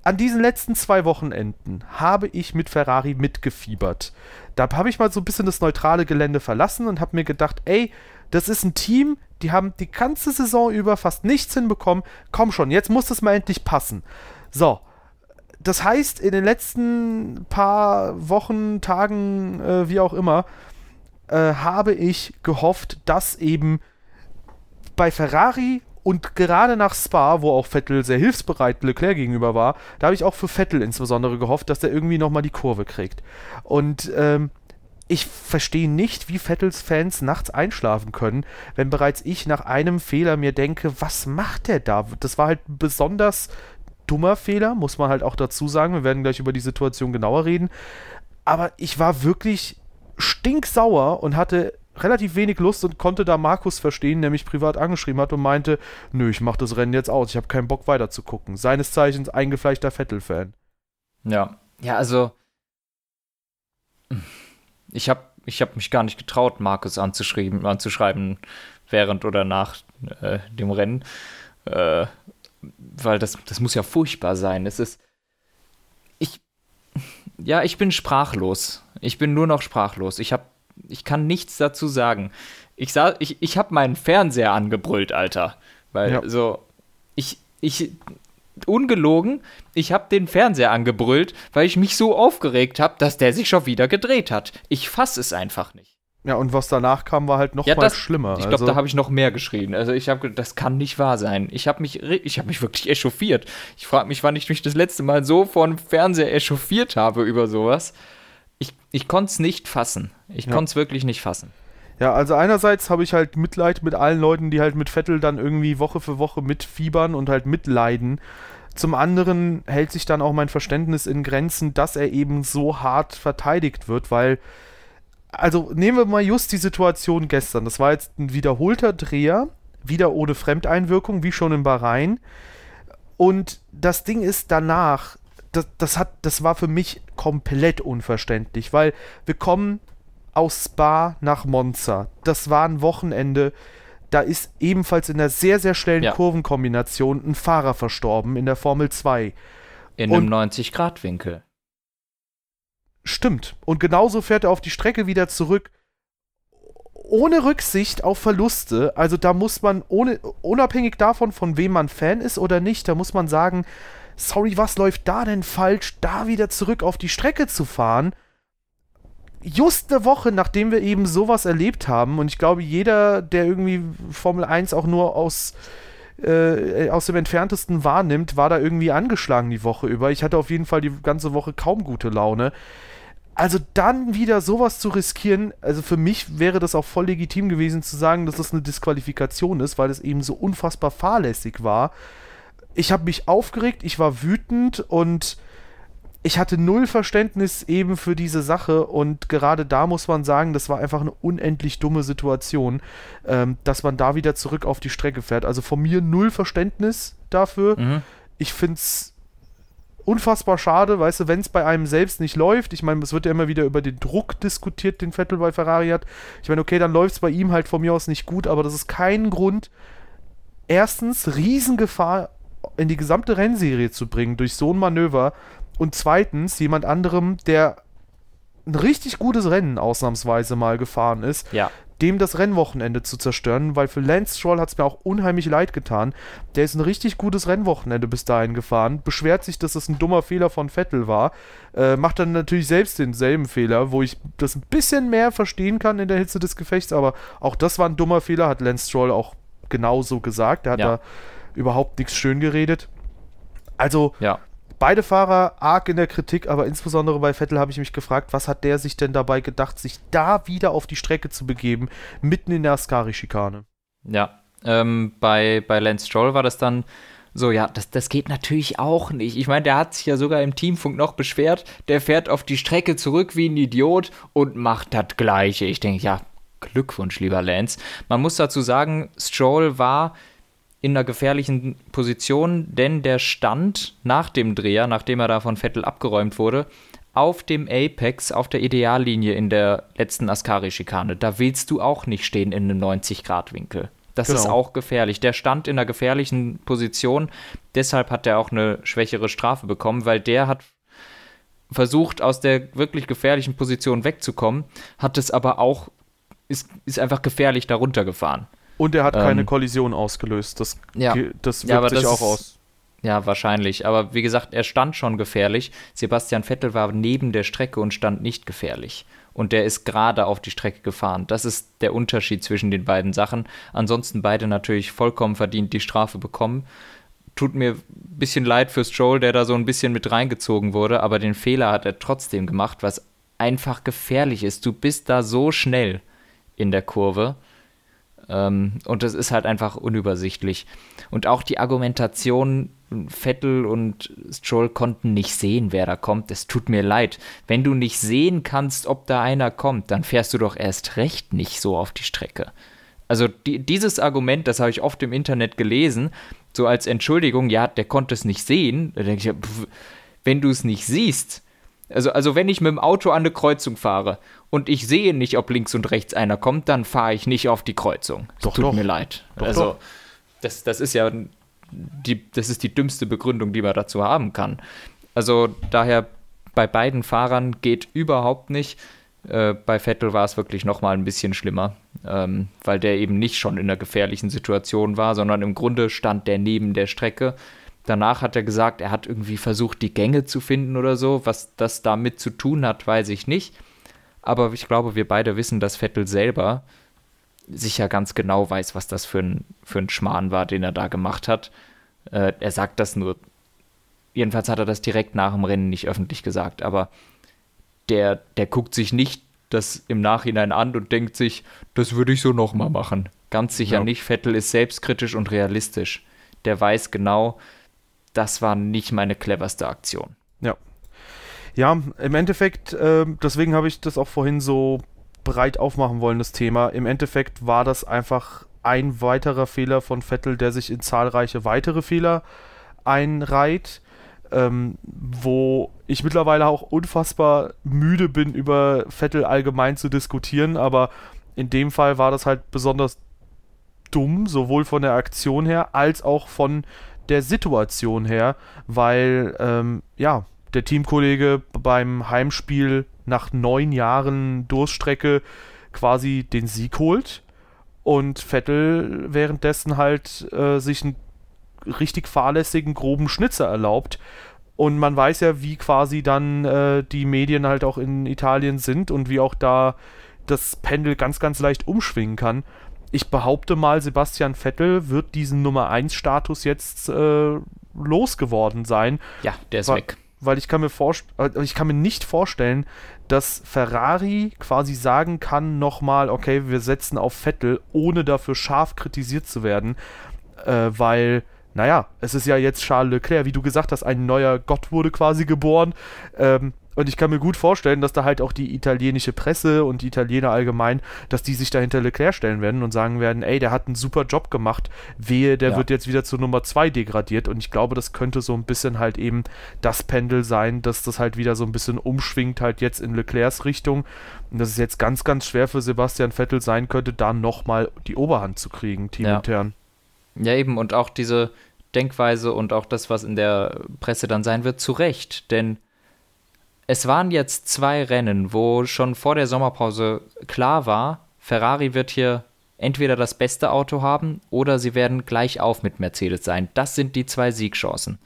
An diesen letzten zwei Wochenenden habe ich mit Ferrari mitgefiebert. Da habe ich mal so ein bisschen das neutrale Gelände verlassen und habe mir gedacht, ey, das ist ein Team, die haben die ganze Saison über fast nichts hinbekommen. Komm schon, jetzt muss das mal endlich passen. So, das heißt, in den letzten paar Wochen, Tagen, äh, wie auch immer, äh, habe ich gehofft, dass eben bei Ferrari und gerade nach Spa, wo auch Vettel sehr hilfsbereit Leclerc gegenüber war, da habe ich auch für Vettel insbesondere gehofft, dass der irgendwie nochmal die Kurve kriegt. Und ähm, ich verstehe nicht, wie Vettels Fans nachts einschlafen können, wenn bereits ich nach einem Fehler mir denke, was macht der da? Das war halt ein besonders dummer Fehler, muss man halt auch dazu sagen. Wir werden gleich über die Situation genauer reden. Aber ich war wirklich stinksauer und hatte relativ wenig Lust und konnte da Markus verstehen, der mich privat angeschrieben hat und meinte, nö, ich mach das Rennen jetzt aus, ich habe keinen Bock weiter zu gucken. Seines Zeichens eingefleischter Vettel-Fan. Ja, ja, also ich habe ich hab mich gar nicht getraut, Markus anzuschreiben, anzuschreiben während oder nach äh, dem Rennen. Äh, weil das, das muss ja furchtbar sein. Es ist. Ich. Ja, ich bin sprachlos. Ich bin nur noch sprachlos. Ich hab. Ich kann nichts dazu sagen. Ich, sah, ich, ich habe meinen Fernseher angebrüllt, Alter. Weil ja. so. Ich. Ich ungelogen, ich habe den Fernseher angebrüllt, weil ich mich so aufgeregt habe, dass der sich schon wieder gedreht hat. Ich fasse es einfach nicht. Ja, und was danach kam, war halt noch ja, mal das, schlimmer. Ich glaube, also. da habe ich noch mehr geschrien. Also ich habe das kann nicht wahr sein. Ich habe mich ich habe mich wirklich echauffiert. Ich frage mich, wann ich mich das letzte Mal so dem Fernseher echauffiert habe über sowas. Ich, ich konnte es nicht fassen. Ich ja. konnte es wirklich nicht fassen. Ja, also einerseits habe ich halt Mitleid mit allen Leuten, die halt mit Vettel dann irgendwie Woche für Woche mitfiebern und halt mitleiden. Zum anderen hält sich dann auch mein Verständnis in Grenzen, dass er eben so hart verteidigt wird, weil, also nehmen wir mal just die Situation gestern. Das war jetzt ein wiederholter Dreher, wieder ohne Fremdeinwirkung, wie schon in Bahrain. Und das Ding ist danach, das, das, hat, das war für mich komplett unverständlich, weil wir kommen aus Spa nach Monza. Das war ein Wochenende. Da ist ebenfalls in der sehr, sehr schnellen ja. Kurvenkombination ein Fahrer verstorben in der Formel 2. In einem 90-Grad-Winkel. Stimmt. Und genauso fährt er auf die Strecke wieder zurück. Ohne Rücksicht auf Verluste. Also da muss man, ohne, unabhängig davon, von wem man Fan ist oder nicht, da muss man sagen, sorry, was läuft da denn falsch, da wieder zurück auf die Strecke zu fahren? Just eine Woche, nachdem wir eben sowas erlebt haben, und ich glaube, jeder, der irgendwie Formel 1 auch nur aus, äh, aus dem entferntesten wahrnimmt, war da irgendwie angeschlagen die Woche über. Ich hatte auf jeden Fall die ganze Woche kaum gute Laune. Also dann wieder sowas zu riskieren, also für mich wäre das auch voll legitim gewesen zu sagen, dass das eine Disqualifikation ist, weil es eben so unfassbar fahrlässig war. Ich habe mich aufgeregt, ich war wütend und ich hatte null Verständnis eben für diese Sache und gerade da muss man sagen, das war einfach eine unendlich dumme Situation, ähm, dass man da wieder zurück auf die Strecke fährt. Also von mir null Verständnis dafür. Mhm. Ich finde es unfassbar schade, weißt du, wenn es bei einem selbst nicht läuft. Ich meine, es wird ja immer wieder über den Druck diskutiert, den Vettel bei Ferrari hat. Ich meine, okay, dann läuft es bei ihm halt von mir aus nicht gut, aber das ist kein Grund, erstens Riesengefahr in die gesamte Rennserie zu bringen durch so ein Manöver, und zweitens jemand anderem, der ein richtig gutes Rennen ausnahmsweise mal gefahren ist, ja. dem das Rennwochenende zu zerstören, weil für Lance Stroll hat es mir auch unheimlich leid getan. Der ist ein richtig gutes Rennwochenende bis dahin gefahren, beschwert sich, dass das ein dummer Fehler von Vettel war, äh, macht dann natürlich selbst denselben Fehler, wo ich das ein bisschen mehr verstehen kann in der Hitze des Gefechts, aber auch das war ein dummer Fehler, hat Lance Stroll auch genauso gesagt. Er hat ja. da überhaupt nichts schön geredet. Also, ja beide Fahrer arg in der Kritik, aber insbesondere bei Vettel habe ich mich gefragt, was hat der sich denn dabei gedacht, sich da wieder auf die Strecke zu begeben, mitten in der Ascari-Schikane. Ja, ähm, bei, bei Lance Stroll war das dann so, ja, das, das geht natürlich auch nicht. Ich meine, der hat sich ja sogar im Teamfunk noch beschwert, der fährt auf die Strecke zurück wie ein Idiot und macht das Gleiche. Ich denke, ja, Glückwunsch, lieber Lance. Man muss dazu sagen, Stroll war in einer gefährlichen Position, denn der stand nach dem Dreher, nachdem er da von Vettel abgeräumt wurde, auf dem Apex, auf der Ideallinie in der letzten Ascari-Schikane. Da willst du auch nicht stehen in einem 90-Grad-Winkel. Das genau. ist auch gefährlich. Der stand in einer gefährlichen Position, deshalb hat er auch eine schwächere Strafe bekommen, weil der hat versucht, aus der wirklich gefährlichen Position wegzukommen, hat es aber auch, ist, ist einfach gefährlich darunter gefahren. Und er hat ähm, keine Kollision ausgelöst. Das, ja. das wirkt ja, sich das auch ist, aus. Ja, wahrscheinlich. Aber wie gesagt, er stand schon gefährlich. Sebastian Vettel war neben der Strecke und stand nicht gefährlich. Und der ist gerade auf die Strecke gefahren. Das ist der Unterschied zwischen den beiden Sachen. Ansonsten beide natürlich vollkommen verdient die Strafe bekommen. Tut mir ein bisschen leid für Stroll, der da so ein bisschen mit reingezogen wurde, aber den Fehler hat er trotzdem gemacht, was einfach gefährlich ist. Du bist da so schnell in der Kurve. Ähm, und es ist halt einfach unübersichtlich. Und auch die Argumentation, Vettel und Stroll konnten nicht sehen, wer da kommt. Es tut mir leid. Wenn du nicht sehen kannst, ob da einer kommt, dann fährst du doch erst recht nicht so auf die Strecke. Also die, dieses Argument, das habe ich oft im Internet gelesen, so als Entschuldigung, ja, der konnte es nicht sehen. Da denke ich, pff, wenn du es nicht siehst, also, also wenn ich mit dem Auto an eine Kreuzung fahre und ich sehe nicht, ob links und rechts einer kommt, dann fahre ich nicht auf die Kreuzung. Doch, Tut doch. mir leid. Doch, also, doch. Das, das ist ja die, das ist die dümmste Begründung, die man dazu haben kann. Also daher bei beiden Fahrern geht überhaupt nicht. Äh, bei Vettel war es wirklich noch mal ein bisschen schlimmer, ähm, weil der eben nicht schon in einer gefährlichen Situation war, sondern im Grunde stand der neben der Strecke. Danach hat er gesagt, er hat irgendwie versucht, die Gänge zu finden oder so. Was das damit zu tun hat, weiß ich nicht. Aber ich glaube, wir beide wissen, dass Vettel selber sicher ganz genau weiß, was das für ein, für ein Schmarrn war, den er da gemacht hat. Äh, er sagt das nur. Jedenfalls hat er das direkt nach dem Rennen nicht öffentlich gesagt, aber der, der guckt sich nicht das im Nachhinein an und denkt sich, das würde ich so nochmal machen. Ganz sicher Ja. nicht. Vettel ist selbstkritisch und realistisch. Der weiß genau, das war nicht meine cleverste Aktion. Ja, im Endeffekt, ähm, deswegen habe ich das auch vorhin so breit aufmachen wollen, das Thema. Im Endeffekt war das einfach ein weiterer Fehler von Vettel, der sich in zahlreiche weitere Fehler einreiht, ähm, wo ich mittlerweile auch unfassbar müde bin, über Vettel allgemein zu diskutieren, aber in dem Fall war das halt besonders dumm, sowohl von der Aktion her als auch von der Situation her, weil ähm, ja, der Teamkollege beim Heimspiel nach neun Jahren Durststrecke quasi den Sieg holt und Vettel währenddessen halt äh, sich einen richtig fahrlässigen, groben Schnitzer erlaubt. Und man weiß ja, wie quasi dann äh, die Medien halt auch in Italien sind und wie auch da das Pendel ganz, ganz leicht umschwingen kann. Ich behaupte mal, Sebastian Vettel wird diesen Nummer 1 Status jetzt äh, losgeworden sein, Ja, der ist War- weg. Weil ich kann mir äh, ich kann mir nicht vorstellen, dass Ferrari quasi sagen kann nochmal, okay, wir setzen auf Vettel, ohne dafür scharf kritisiert zu werden, äh, weil, naja, es ist ja jetzt Charles Leclerc, wie du gesagt hast, ein neuer Gott wurde quasi geboren. Ähm, und ich kann mir gut vorstellen, dass da halt auch die italienische Presse und die Italiener allgemein, dass die sich dahinter Leclerc stellen werden und sagen werden, ey, der hat einen super Job gemacht, wehe, der Ja. wird jetzt wieder zu Nummer 2 degradiert. Und ich glaube, das könnte so ein bisschen halt eben das Pendel sein, dass das halt wieder so ein bisschen umschwingt halt jetzt in Leclercs Richtung. Und dass es jetzt ganz, ganz schwer für Sebastian Vettel sein könnte, da nochmal die Oberhand zu kriegen, teamintern. Ja, eben, und auch diese Denkweise und auch das, was in der Presse dann sein wird, zu Recht. Denn es waren jetzt zwei Rennen, wo schon vor der Sommerpause klar war, Ferrari wird hier entweder das beste Auto haben oder sie werden gleich auf mit Mercedes sein. Das sind die zwei Siegchancen.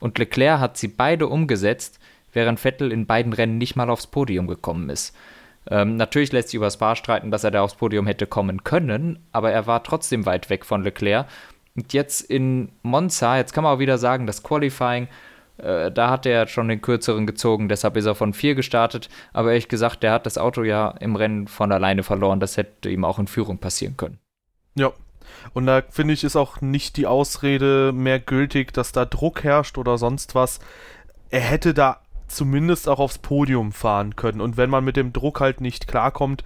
Und Leclerc hat sie beide umgesetzt, während Vettel in beiden Rennen nicht mal aufs Podium gekommen ist. Ähm, natürlich lässt sich über Spa streiten, dass er da aufs Podium hätte kommen können, aber er war trotzdem weit weg von Leclerc. Und jetzt in Monza, jetzt kann man auch wieder sagen, das Qualifying, äh, da hat er schon den kürzeren gezogen, deshalb ist er von 4 gestartet. Aber ehrlich gesagt, der hat das Auto ja im Rennen von alleine verloren. Das hätte ihm auch in Führung passieren können. Ja. Und da finde ich, ist auch nicht die Ausrede mehr gültig, dass da Druck herrscht oder sonst was. Er hätte da zumindest auch aufs Podium fahren können. Und wenn man mit dem Druck halt nicht klarkommt,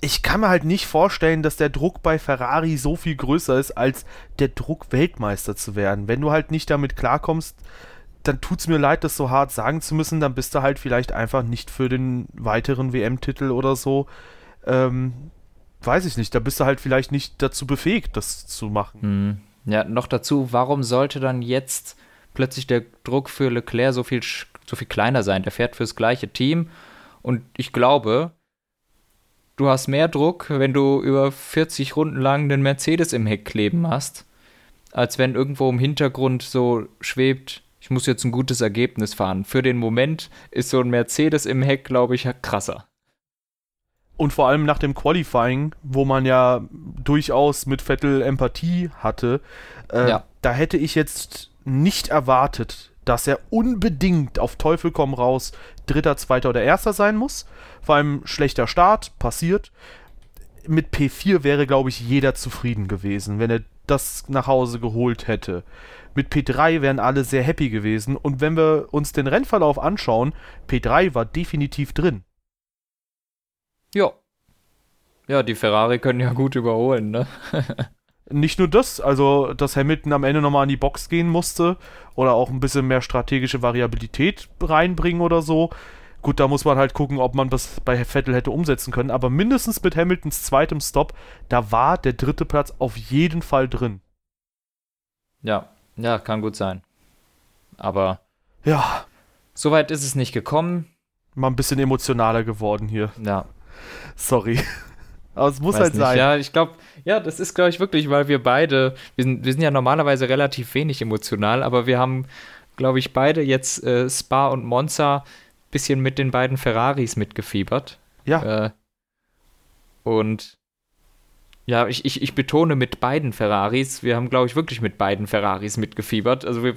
ich kann mir halt nicht vorstellen, dass der Druck bei Ferrari so viel größer ist, als der Druck, Weltmeister zu werden. Wenn du halt nicht damit klarkommst, dann tut's mir leid, das so hart sagen zu müssen, dann bist du halt vielleicht einfach nicht für den weiteren WM-Titel oder so. Ähm, weiß ich nicht, da bist du halt vielleicht nicht dazu befähigt, das zu machen. Hm. Ja, noch dazu, warum sollte dann jetzt plötzlich der Druck für Leclerc so viel, so viel kleiner sein? Der fährt fürs gleiche Team und ich glaube, du hast mehr Druck, wenn du über 40 Runden lang den Mercedes im Heck kleben hast, als wenn irgendwo im Hintergrund so schwebt, ich muss jetzt ein gutes Ergebnis fahren. Für den Moment ist so ein Mercedes im Heck, glaube ich, krasser. Und vor allem nach dem Qualifying, wo man ja durchaus mit Vettel Empathie hatte, äh, ja. da hätte ich jetzt nicht erwartet, dass er unbedingt auf Teufel komm raus Dritter, Zweiter oder Erster sein muss. Vor allem schlechter Start, passiert. Mit P4 wäre, glaube ich, jeder zufrieden gewesen, wenn er das nach Hause geholt hätte. Mit P3 wären alle sehr happy gewesen. Und wenn wir uns den Rennverlauf anschauen, P3 war definitiv drin. Ja. Ja, die Ferrari können ja gut überholen, ne? Nicht nur das, also dass Hamilton am Ende nochmal an die Box gehen musste oder auch ein bisschen mehr strategische Variabilität reinbringen oder so. Gut, da muss man halt gucken, ob man das bei Vettel hätte umsetzen können. Aber mindestens mit Hamiltons zweitem Stop, da war der dritte Platz auf jeden Fall drin. Ja, ja, kann gut sein. Aber. Ja. Soweit ist es nicht gekommen. Mal ein bisschen emotionaler geworden hier. Ja. Sorry. Aber es muss Weiß halt nicht. sein. Ja, ich glaube, ja, das ist, glaube ich, wirklich, weil wir beide, wir sind, wir sind ja normalerweise relativ wenig emotional, aber wir haben, glaube ich, beide jetzt äh, Spa und Monza bisschen mit den beiden Ferraris mitgefiebert. Ja. Äh, und ja, ich, ich, ich betone mit beiden Ferraris. Wir haben, glaube ich, wirklich mit beiden Ferraris mitgefiebert. Also wir,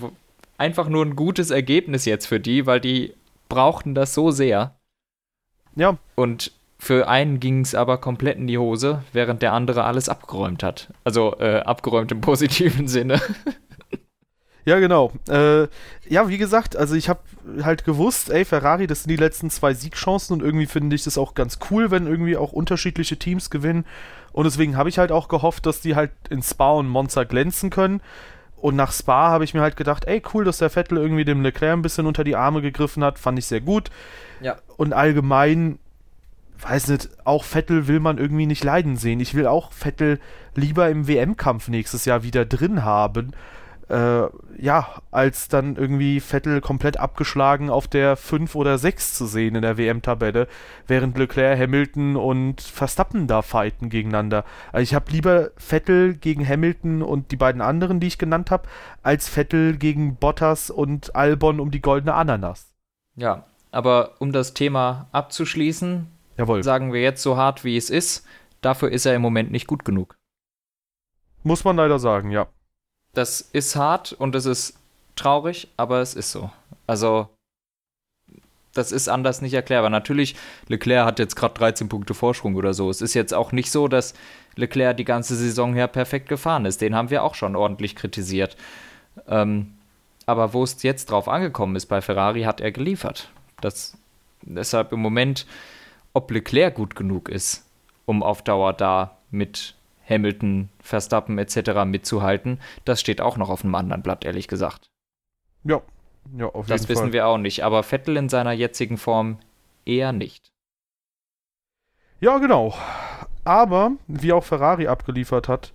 einfach nur ein gutes Ergebnis jetzt für die, weil die brauchten das so sehr. Ja. Und für einen ging es aber komplett in die Hose, während der andere alles abgeräumt hat. Also äh, abgeräumt im positiven Sinne. Ja, genau. Äh, ja, wie gesagt, also ich habe halt gewusst, ey, Ferrari, das sind die letzten zwei Siegchancen und irgendwie finde ich das auch ganz cool, wenn irgendwie auch unterschiedliche Teams gewinnen. Und deswegen habe ich halt auch gehofft, dass die halt in Spa und Monza glänzen können. Und nach Spa habe ich mir halt gedacht, ey, cool, dass der Vettel irgendwie dem Leclerc ein bisschen unter die Arme gegriffen hat, fand ich sehr gut. Ja. Und allgemein weiß nicht, auch Vettel will man irgendwie nicht leiden sehen. Ich will auch Vettel lieber im WM-Kampf nächstes Jahr wieder drin haben. Äh, ja, als dann irgendwie Vettel komplett abgeschlagen auf der 5 oder 6 zu sehen in der WM-Tabelle, während Leclerc, Hamilton und Verstappen da fighten gegeneinander. Also ich habe lieber Vettel gegen Hamilton und die beiden anderen, die ich genannt habe, als Vettel gegen Bottas und Albon um die goldene Ananas. Ja, aber um das Thema abzuschließen, Jawohl. sagen wir jetzt so hart wie es ist, dafür ist er im Moment nicht gut genug. Muss man leider sagen, ja. Das ist hart und es ist traurig, aber es ist so. Also, das ist anders nicht erklärbar. Natürlich, Leclerc hat jetzt gerade 13 Punkte Vorsprung oder so. Es ist jetzt auch nicht so, dass Leclerc die ganze Saison her perfekt gefahren ist. Den haben wir auch schon ordentlich kritisiert. Ähm, aber wo es jetzt drauf angekommen ist bei Ferrari, hat er geliefert. Das, deshalb im Moment ob Leclerc gut genug ist, um auf Dauer da mit Hamilton, Verstappen etc. mitzuhalten, das steht auch noch auf einem anderen Blatt, ehrlich gesagt. Ja, ja, auf jeden Das wissen Fall. wir auch nicht, aber Vettel in seiner jetzigen Form eher nicht. Ja, genau. Aber, wie auch Ferrari abgeliefert hat,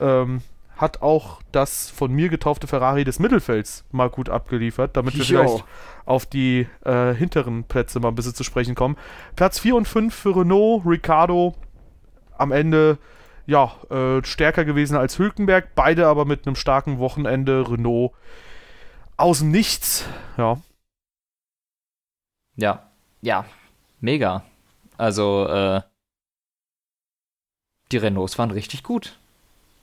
ähm, hat auch das von mir getaufte Ferrari des Mittelfelds mal gut abgeliefert, damit wir jo. vielleicht auf die äh, hinteren Plätze mal ein bisschen zu sprechen kommen. Platz 4 und 5 für Renault, Ricardo am Ende ja, äh, stärker gewesen als Hülkenberg, beide aber mit einem starken Wochenende. Renault aus dem Nichts, ja. Ja, ja, mega. Also, äh, die Renaults waren richtig gut.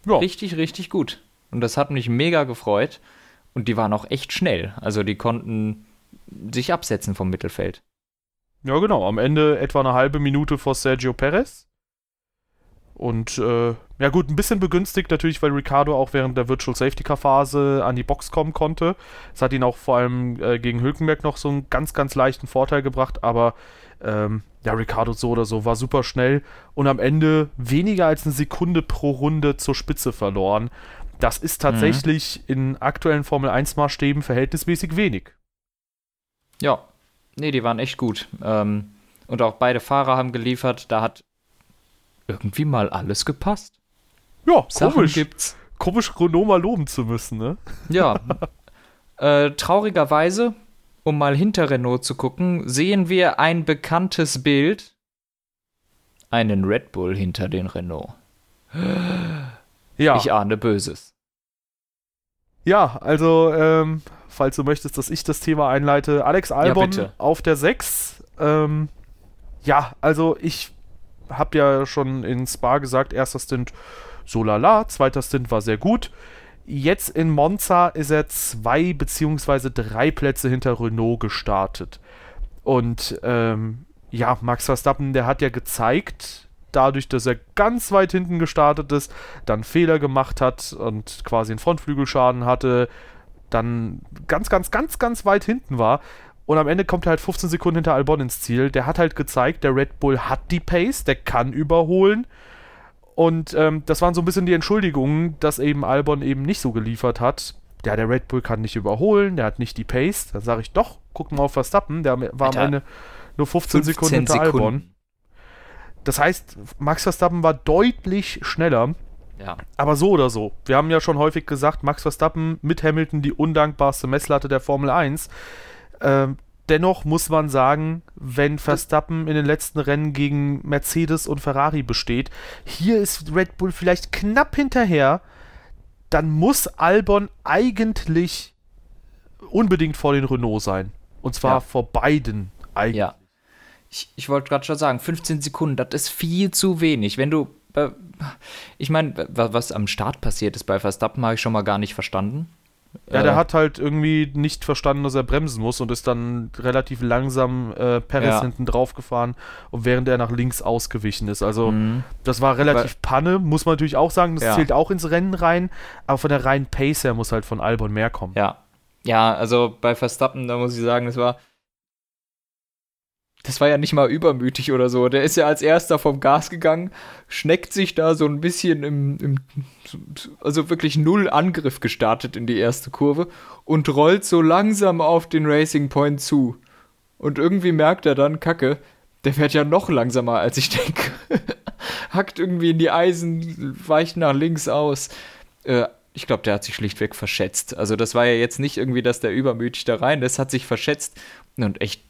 Ja. Richtig, richtig gut. Und das hat mich mega gefreut. Und die waren auch echt schnell. Also die konnten sich absetzen vom Mittelfeld. Ja, genau. Am Ende etwa eine halbe Minute vor Sergio Perez. Und äh, ja gut, ein bisschen begünstigt natürlich, weil Ricardo auch während der Virtual Safety Car Phase an die Box kommen konnte. Das hat ihn auch vor allem äh, gegen Hülkenberg noch so einen ganz, ganz leichten Vorteil gebracht, aber ähm, ja, Ricardo so oder so war super schnell und am Ende weniger als eine Sekunde pro Runde zur Spitze verloren. Das ist tatsächlich mhm. in aktuellen Formel 1 Maßstäben verhältnismäßig wenig. Ja, nee, die waren echt gut. Ähm, und auch beide Fahrer haben geliefert. Da hat irgendwie mal alles gepasst. Ja, Sachen komisch. Gibt's. Komisch, Renault mal loben zu müssen, ne? Ja. äh, traurigerweise, um mal hinter Renault zu gucken, sehen wir ein bekanntes Bild. Einen Red Bull hinter den Renault. Ja. Ich ahne Böses. Ja, also, ähm, falls du möchtest, dass ich das Thema einleite, Alex Albon bitte. auf der 6. Ähm, ja, also ich habe ja schon in Spa gesagt, erster Stint so lala, zweiter Stint war sehr gut. Jetzt in Monza ist er zwei beziehungsweise drei Plätze hinter Renault gestartet. Und ähm, ja, Max Verstappen, der hat ja gezeigt, dadurch, dass er ganz weit hinten gestartet ist, dann Fehler gemacht hat und quasi einen Frontflügelschaden hatte, dann ganz, ganz, ganz, ganz weit hinten war. Und am Ende kommt er halt 15 Sekunden hinter Albon ins Ziel. Der hat halt gezeigt, der Red Bull hat die Pace, der kann überholen. Und ähm, das waren so ein bisschen die Entschuldigungen, dass eben Albon eben nicht so geliefert hat. Ja, der Red Bull kann nicht überholen, der hat nicht die Pace. Dann sage ich doch, guck mal auf Verstappen, der war Alter, am Ende nur 15, 15 Sekunden hinter Sekunden. Albon. Das heißt, Max Verstappen war deutlich schneller. Ja. Aber so oder so. Wir haben ja schon häufig gesagt, Max Verstappen mit Hamilton die undankbarste Messlatte der Formel 1. Ähm, dennoch muss man sagen, wenn Verstappen in den letzten Rennen gegen Mercedes und Ferrari besteht, hier ist Red Bull vielleicht knapp hinterher, dann muss Albon eigentlich unbedingt vor den Renault sein. Und zwar Ja. vor beiden eigentlich. Ja. Ich, ich wollte gerade schon sagen, 15 Sekunden, das ist viel zu wenig. Wenn du. Äh, ich meine, was am Start passiert ist bei Verstappen, habe ich schon mal gar nicht verstanden. Ja, der Äh, hat halt irgendwie nicht verstanden, dass er bremsen muss und ist dann relativ langsam äh, Perez Ja. hinten drauf gefahren und während er nach links ausgewichen ist. Also Mhm. das war relativ Panne, muss man natürlich auch sagen, das Ja. zählt auch ins Rennen rein, aber von der reinen Pace her muss halt von Albon mehr kommen. Ja. Ja, also bei Verstappen, da muss ich sagen, das war. Das war ja nicht mal übermütig oder so. Der ist ja als erster vom Gas gegangen, schneckt sich da so ein bisschen im, im also wirklich null Angriff gestartet in die erste Kurve und rollt so langsam auf den Racing Point zu. Und irgendwie merkt er dann, Kacke, der fährt ja noch langsamer als ich denke. Hackt irgendwie in die Eisen, weicht nach links aus. Äh, ich glaube, der hat sich schlichtweg verschätzt. Also das war ja jetzt nicht irgendwie, dass der übermütig da rein ist, hat sich verschätzt und echt,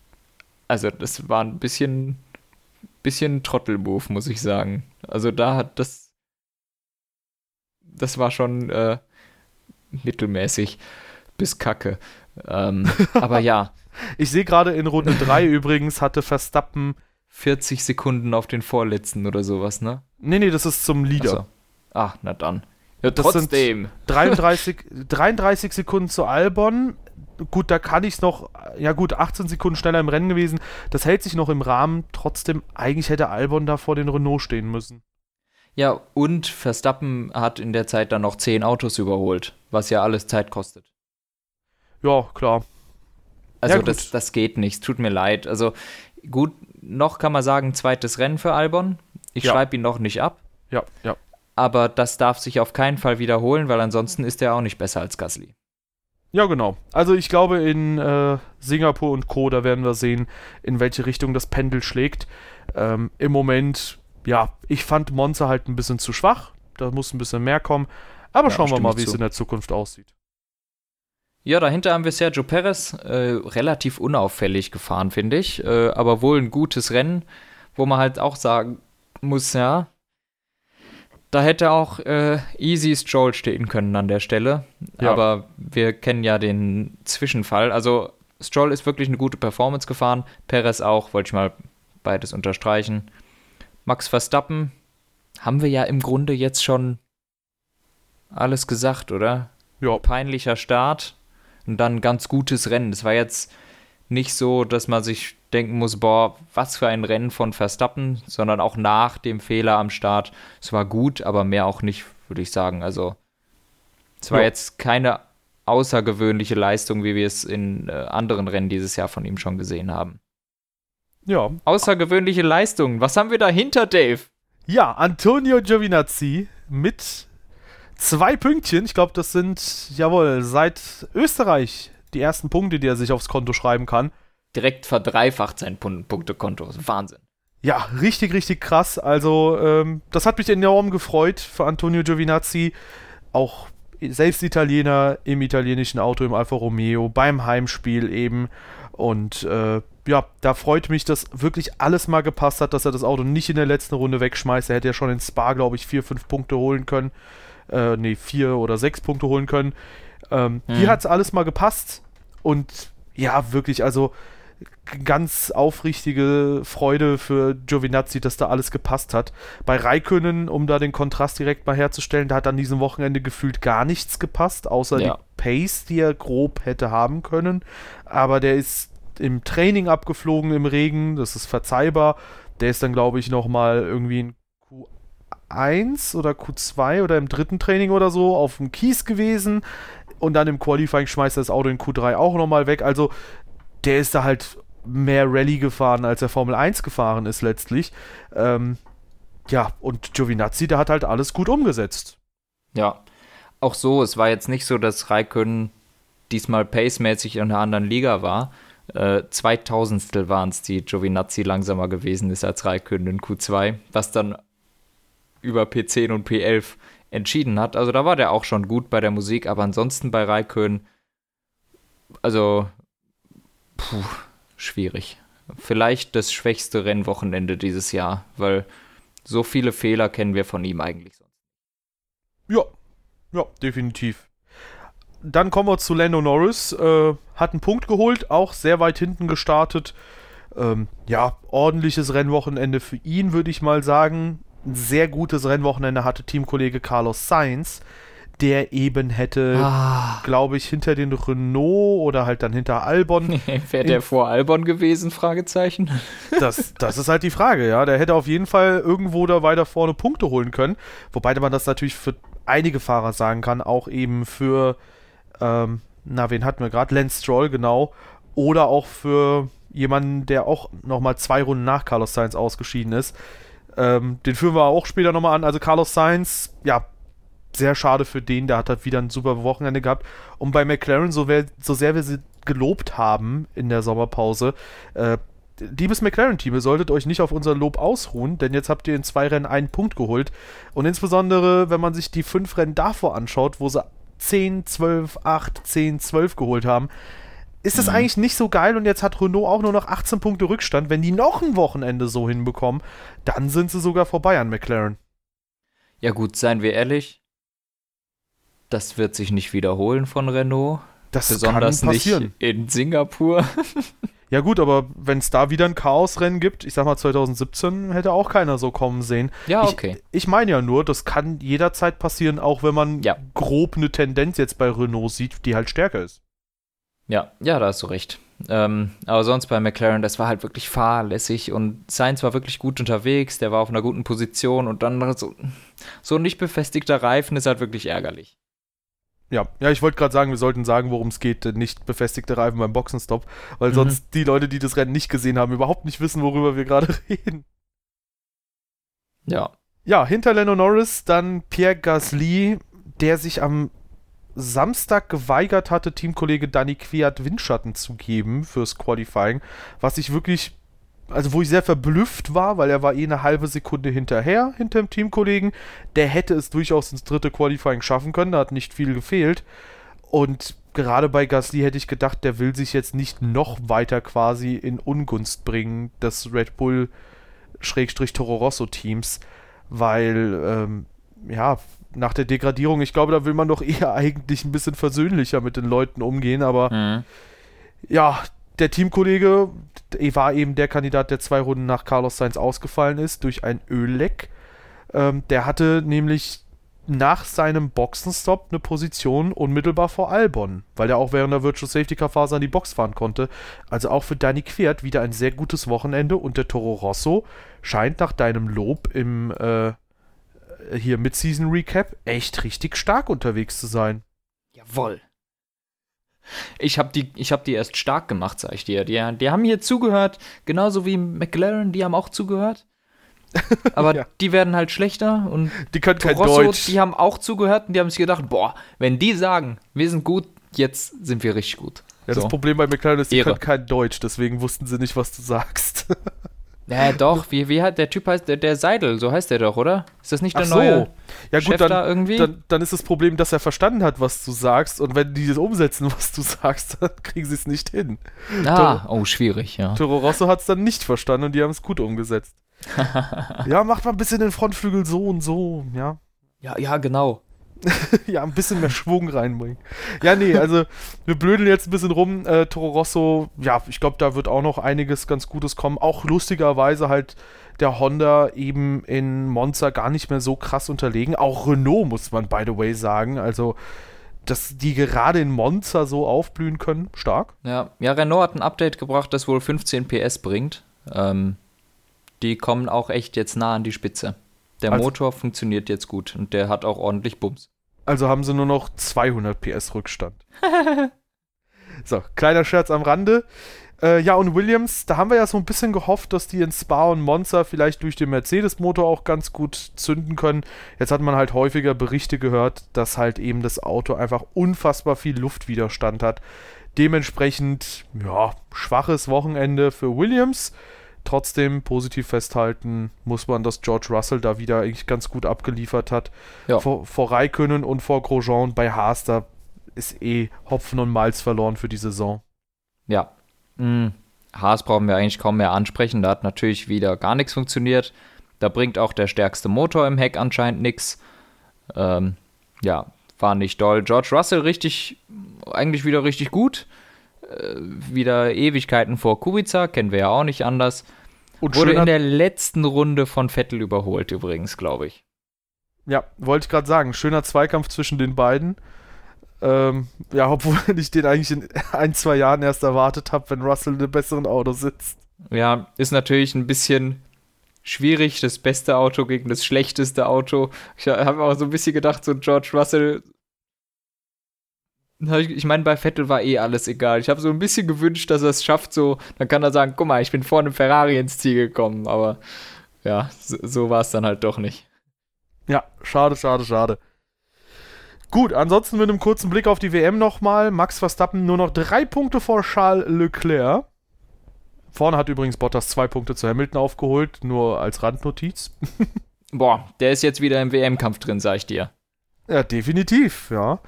also das war ein bisschen, bisschen Trottelmove, muss ich sagen. Also da hat das, das war schon äh, mittelmäßig bis Kacke. Ähm, aber ja, Ich sehe gerade in Runde 3 übrigens hatte Verstappen, 40 Sekunden auf den vorletzten oder sowas, ne? nee, nee, das ist zum Leader. Achso. Ach, na dann. Ja, Das sind- trotzdem. 33, 33 Sekunden zu Albon. Gut, da kann ich es noch, ja gut, 18 Sekunden schneller im Rennen gewesen. Das hält sich noch im Rahmen. Trotzdem, eigentlich hätte Albon da vor den Renault stehen müssen. Ja, und Verstappen hat in der Zeit dann noch 10 Autos überholt, was ja alles Zeit kostet. Ja, klar. Also Ja, das, das geht nicht, tut mir leid. Also gut, noch kann man sagen, zweites Rennen für Albon. Ich Ja. schreibe ihn noch nicht ab, Ja, ja. aber das darf sich auf keinen Fall wiederholen, weil ansonsten ist er auch nicht besser als Gasly. Ja, genau. Also ich glaube, in äh, Singapur und Co., da werden wir sehen, in welche Richtung das Pendel schlägt. Ähm, Im Moment, ja, ich fand Monza halt ein bisschen zu schwach. Da muss ein bisschen mehr kommen. Aber Ja, schauen wir mal, wie es in der Zukunft aussieht. Ja, dahinter haben wir Sergio Perez, äh, relativ unauffällig gefahren, finde ich, äh, aber wohl ein gutes Rennen, wo man halt auch sagen muss, ja, da hätte auch äh, Easy Stroll stehen können an der Stelle, Ja. aber wir kennen ja den Zwischenfall, also Stroll ist wirklich eine gute Performance gefahren, Perez auch, wollte ich mal beides unterstreichen. Max Verstappen haben wir ja im Grunde jetzt schon alles gesagt, oder? Ja, peinlicher Start und dann ganz gutes Rennen. Es war jetzt nicht so, dass man sich denken muss, boah, was für ein Rennen von Verstappen, sondern auch nach dem Fehler am Start. Es war gut, aber mehr auch nicht, würde ich sagen. Also es war Ja. jetzt keine außergewöhnliche Leistung, wie wir es in äh, anderen Rennen dieses Jahr von ihm schon gesehen haben. ja. Außergewöhnliche Leistungen. Was haben wir dahinter, Dave? Ja, Antonio Giovinazzi mit zwei Pünktchen. Ich glaube, das sind, jawohl, seit Österreich die ersten Punkte, die er sich aufs Konto schreiben kann. Direkt verdreifacht sein Pun- Punktekonto. Wahnsinn. Ja, richtig, richtig krass. Also, ähm, das hat mich enorm gefreut für Antonio Giovinazzi. Auch selbst Italiener im italienischen Auto, im Alfa Romeo, beim Heimspiel eben. Und äh, ja, da freut mich, dass wirklich alles mal gepasst hat, dass er das Auto nicht in der letzten Runde wegschmeißt. Er hätte ja schon in Spa, glaube ich, vier, fünf Punkte holen können. Äh, nee, vier oder sechs Punkte holen können. Ähm, mhm. Hier hat es alles mal gepasst und ja, wirklich, also ganz aufrichtige Freude für Giovinazzi, dass da alles gepasst hat. Bei Raikönnen, um da den Kontrast direkt mal herzustellen, da hat an diesem Wochenende gefühlt gar nichts gepasst, außer ja. die Pace, die er grob hätte haben können. Aber der ist im Training abgeflogen im Regen, das ist verzeihbar. Der ist dann, glaube ich, nochmal irgendwie in Q1 oder Q2 oder im dritten Training oder so auf dem Kies gewesen. Und dann im Qualifying schmeißt er das Auto in Q3 auch nochmal weg. Also der ist da halt mehr Rallye gefahren, als er Formel 1 gefahren ist letztlich. Ähm, ja, und Giovinazzi, der hat halt alles gut umgesetzt. Ja, auch so, es war jetzt nicht so, dass Raikön diesmal pacemäßig in einer anderen Liga war. Äh, Zweitausendstel waren es, die Giovinazzi langsamer gewesen ist als Raikön in Q2, was dann über P10 und P11 entschieden hat. Also da war der auch schon gut bei der Musik, aber ansonsten bei Raikön, also puh, schwierig. Vielleicht das schwächste Rennwochenende dieses Jahr, weil so viele Fehler kennen wir von ihm eigentlich sonst. Ja, ja, definitiv. Dann kommen wir zu Lando Norris. Äh, hat einen Punkt geholt, auch sehr weit hinten gestartet. Ähm, ja, ordentliches Rennwochenende für ihn, würde ich mal sagen. Ein sehr gutes Rennwochenende hatte Teamkollege Carlos Sainz der eben hätte, ah. glaube ich, hinter den Renault oder halt dann hinter Albon. Wäre der vor Albon gewesen? Fragezeichen. Das, das ist halt die Frage, ja. Der hätte auf jeden Fall irgendwo da weiter vorne Punkte holen können. Wobei man das natürlich für einige Fahrer sagen kann, auch eben für, ähm, na, wen hatten wir gerade? Lance Stroll, genau. Oder auch für jemanden, der auch nochmal zwei Runden nach Carlos Sainz ausgeschieden ist. Ähm, den führen wir auch später nochmal an. Also Carlos Sainz, ja, sehr schade für den, der hat halt wieder ein super Wochenende gehabt. Und bei McLaren, so, wer, so sehr wir sie gelobt haben in der Sommerpause, äh, liebes McLaren-Team, ihr solltet euch nicht auf unser Lob ausruhen, denn jetzt habt ihr in zwei Rennen einen Punkt geholt. Und insbesondere, wenn man sich die fünf Rennen davor anschaut, wo sie 10, 12, 8, 10, 12 geholt haben, ist das mhm. eigentlich nicht so geil und jetzt hat Renault auch nur noch 18 Punkte Rückstand. Wenn die noch ein Wochenende so hinbekommen, dann sind sie sogar vorbei an McLaren. Ja gut, seien wir ehrlich, das wird sich nicht wiederholen von Renault. Das Besonders kann passieren. nicht in Singapur. ja gut, aber wenn es da wieder ein Chaosrennen gibt, ich sag mal 2017, hätte auch keiner so kommen sehen. Ja, okay. Ich, ich meine ja nur, das kann jederzeit passieren, auch wenn man ja. grob eine Tendenz jetzt bei Renault sieht, die halt stärker ist. Ja, ja, da hast du recht. Ähm, aber sonst bei McLaren, das war halt wirklich fahrlässig und Sainz war wirklich gut unterwegs, der war auf einer guten Position und dann so, so ein nicht befestigter Reifen ist halt wirklich ärgerlich. Ja, ja, ich wollte gerade sagen, wir sollten sagen, worum es geht, nicht befestigte Reifen beim Boxenstopp, weil mhm. sonst die Leute, die das Rennen nicht gesehen haben, überhaupt nicht wissen, worüber wir gerade reden. Ja. Ja, hinter Lando Norris dann Pierre Gasly, der sich am Samstag geweigert hatte, Teamkollege Danny Kwiat Windschatten zu geben fürs Qualifying, was ich wirklich also wo ich sehr verblüfft war, weil er war eh eine halbe Sekunde hinterher, hinter dem Teamkollegen. Der hätte es durchaus ins dritte Qualifying schaffen können, da hat nicht viel gefehlt. Und gerade bei Gasly hätte ich gedacht, der will sich jetzt nicht noch weiter quasi in Ungunst bringen, des Red Bull Schrägstrich Toro Rosso Teams, weil, ähm, ja, nach der Degradierung, ich glaube, da will man doch eher eigentlich ein bisschen versöhnlicher mit den Leuten umgehen, aber mhm. ja, der Teamkollege war eben der Kandidat, der zwei Runden nach Carlos Sainz ausgefallen ist durch ein Ölleck. Ähm, der hatte nämlich nach seinem Boxenstopp eine Position unmittelbar vor Albon, weil er auch während der Virtual Safety Car Phase an die Box fahren konnte. Also auch für Danny Quert wieder ein sehr gutes Wochenende und der Toro Rosso scheint nach deinem Lob im äh, hier Mid-Season Recap echt richtig stark unterwegs zu sein. Jawoll. Ich habe die, hab die erst stark gemacht, sag ich dir. Die, die haben hier zugehört, genauso wie McLaren, die haben auch zugehört. Aber ja. die werden halt schlechter und die können kein Rosso, Deutsch. die haben auch zugehört und die haben sich gedacht, boah, wenn die sagen, wir sind gut, jetzt sind wir richtig gut. Ja, so. das Problem bei McLaren ist, die Ehre. können kein Deutsch, deswegen wussten sie nicht, was du sagst. Ja, doch. Wie, wie hat der Typ heißt der, der Seidel, so heißt der doch, oder? Ist das nicht der Ach neue? Ja gut, Chef dann, da irgendwie? Dann, dann, ist das Problem, dass er verstanden hat, was du sagst und wenn die das umsetzen, was du sagst, dann kriegen sie es nicht hin. Ah, Toro, oh, schwierig, ja. Toro Rosso hat es dann nicht verstanden und die haben es gut umgesetzt. ja, macht mal ein bisschen den Frontflügel so und so, ja. Ja, ja, genau. ja, ein bisschen mehr Schwung reinbringen. Ja, nee, also wir blödeln jetzt ein bisschen rum. Äh, Toro Rosso, ja, ich glaube, da wird auch noch einiges ganz Gutes kommen. Auch lustigerweise halt der Honda eben in Monza gar nicht mehr so krass unterlegen. Auch Renault muss man, by the way, sagen. Also, dass die gerade in Monza so aufblühen können, stark. Ja, ja Renault hat ein Update gebracht, das wohl 15 PS bringt. Ähm, die kommen auch echt jetzt nah an die Spitze. Der also, Motor funktioniert jetzt gut und der hat auch ordentlich Bums. Also haben sie nur noch 200 PS Rückstand. so, kleiner Scherz am Rande. Äh, ja, und Williams, da haben wir ja so ein bisschen gehofft, dass die in Spa und Monza vielleicht durch den Mercedes-Motor auch ganz gut zünden können. Jetzt hat man halt häufiger Berichte gehört, dass halt eben das Auto einfach unfassbar viel Luftwiderstand hat. Dementsprechend, ja, schwaches Wochenende für Williams. Trotzdem positiv festhalten muss man, dass George Russell da wieder eigentlich ganz gut abgeliefert hat. Ja. Vor, vor Raikönnen und vor Grosjean bei Haas, da ist eh Hopfen und Malz verloren für die Saison. Ja. Mhm. Haas brauchen wir eigentlich kaum mehr ansprechen. Da hat natürlich wieder gar nichts funktioniert. Da bringt auch der stärkste Motor im Heck anscheinend nichts. Ähm, ja, war nicht doll. George Russell richtig, eigentlich wieder richtig gut. Äh, wieder Ewigkeiten vor Kubica, kennen wir ja auch nicht anders. Und Wurde in der letzten Runde von Vettel überholt, übrigens, glaube ich. Ja, wollte ich gerade sagen. Schöner Zweikampf zwischen den beiden. Ähm, ja, obwohl ich den eigentlich in ein, zwei Jahren erst erwartet habe, wenn Russell in einem besseren Auto sitzt. Ja, ist natürlich ein bisschen schwierig, das beste Auto gegen das schlechteste Auto. Ich habe auch so ein bisschen gedacht, so George Russell ich meine, bei Vettel war eh alles egal. Ich habe so ein bisschen gewünscht, dass er es schafft, so, dann kann er sagen, guck mal, ich bin vor einem Ferrari ins Ziel gekommen, aber ja, so, so war es dann halt doch nicht. Ja, schade, schade, schade. Gut, ansonsten mit einem kurzen Blick auf die WM nochmal. Max Verstappen nur noch drei Punkte vor Charles Leclerc. Vorne hat übrigens Bottas zwei Punkte zu Hamilton aufgeholt, nur als Randnotiz. Boah, der ist jetzt wieder im WM-Kampf drin, sag ich dir. Ja, definitiv, ja.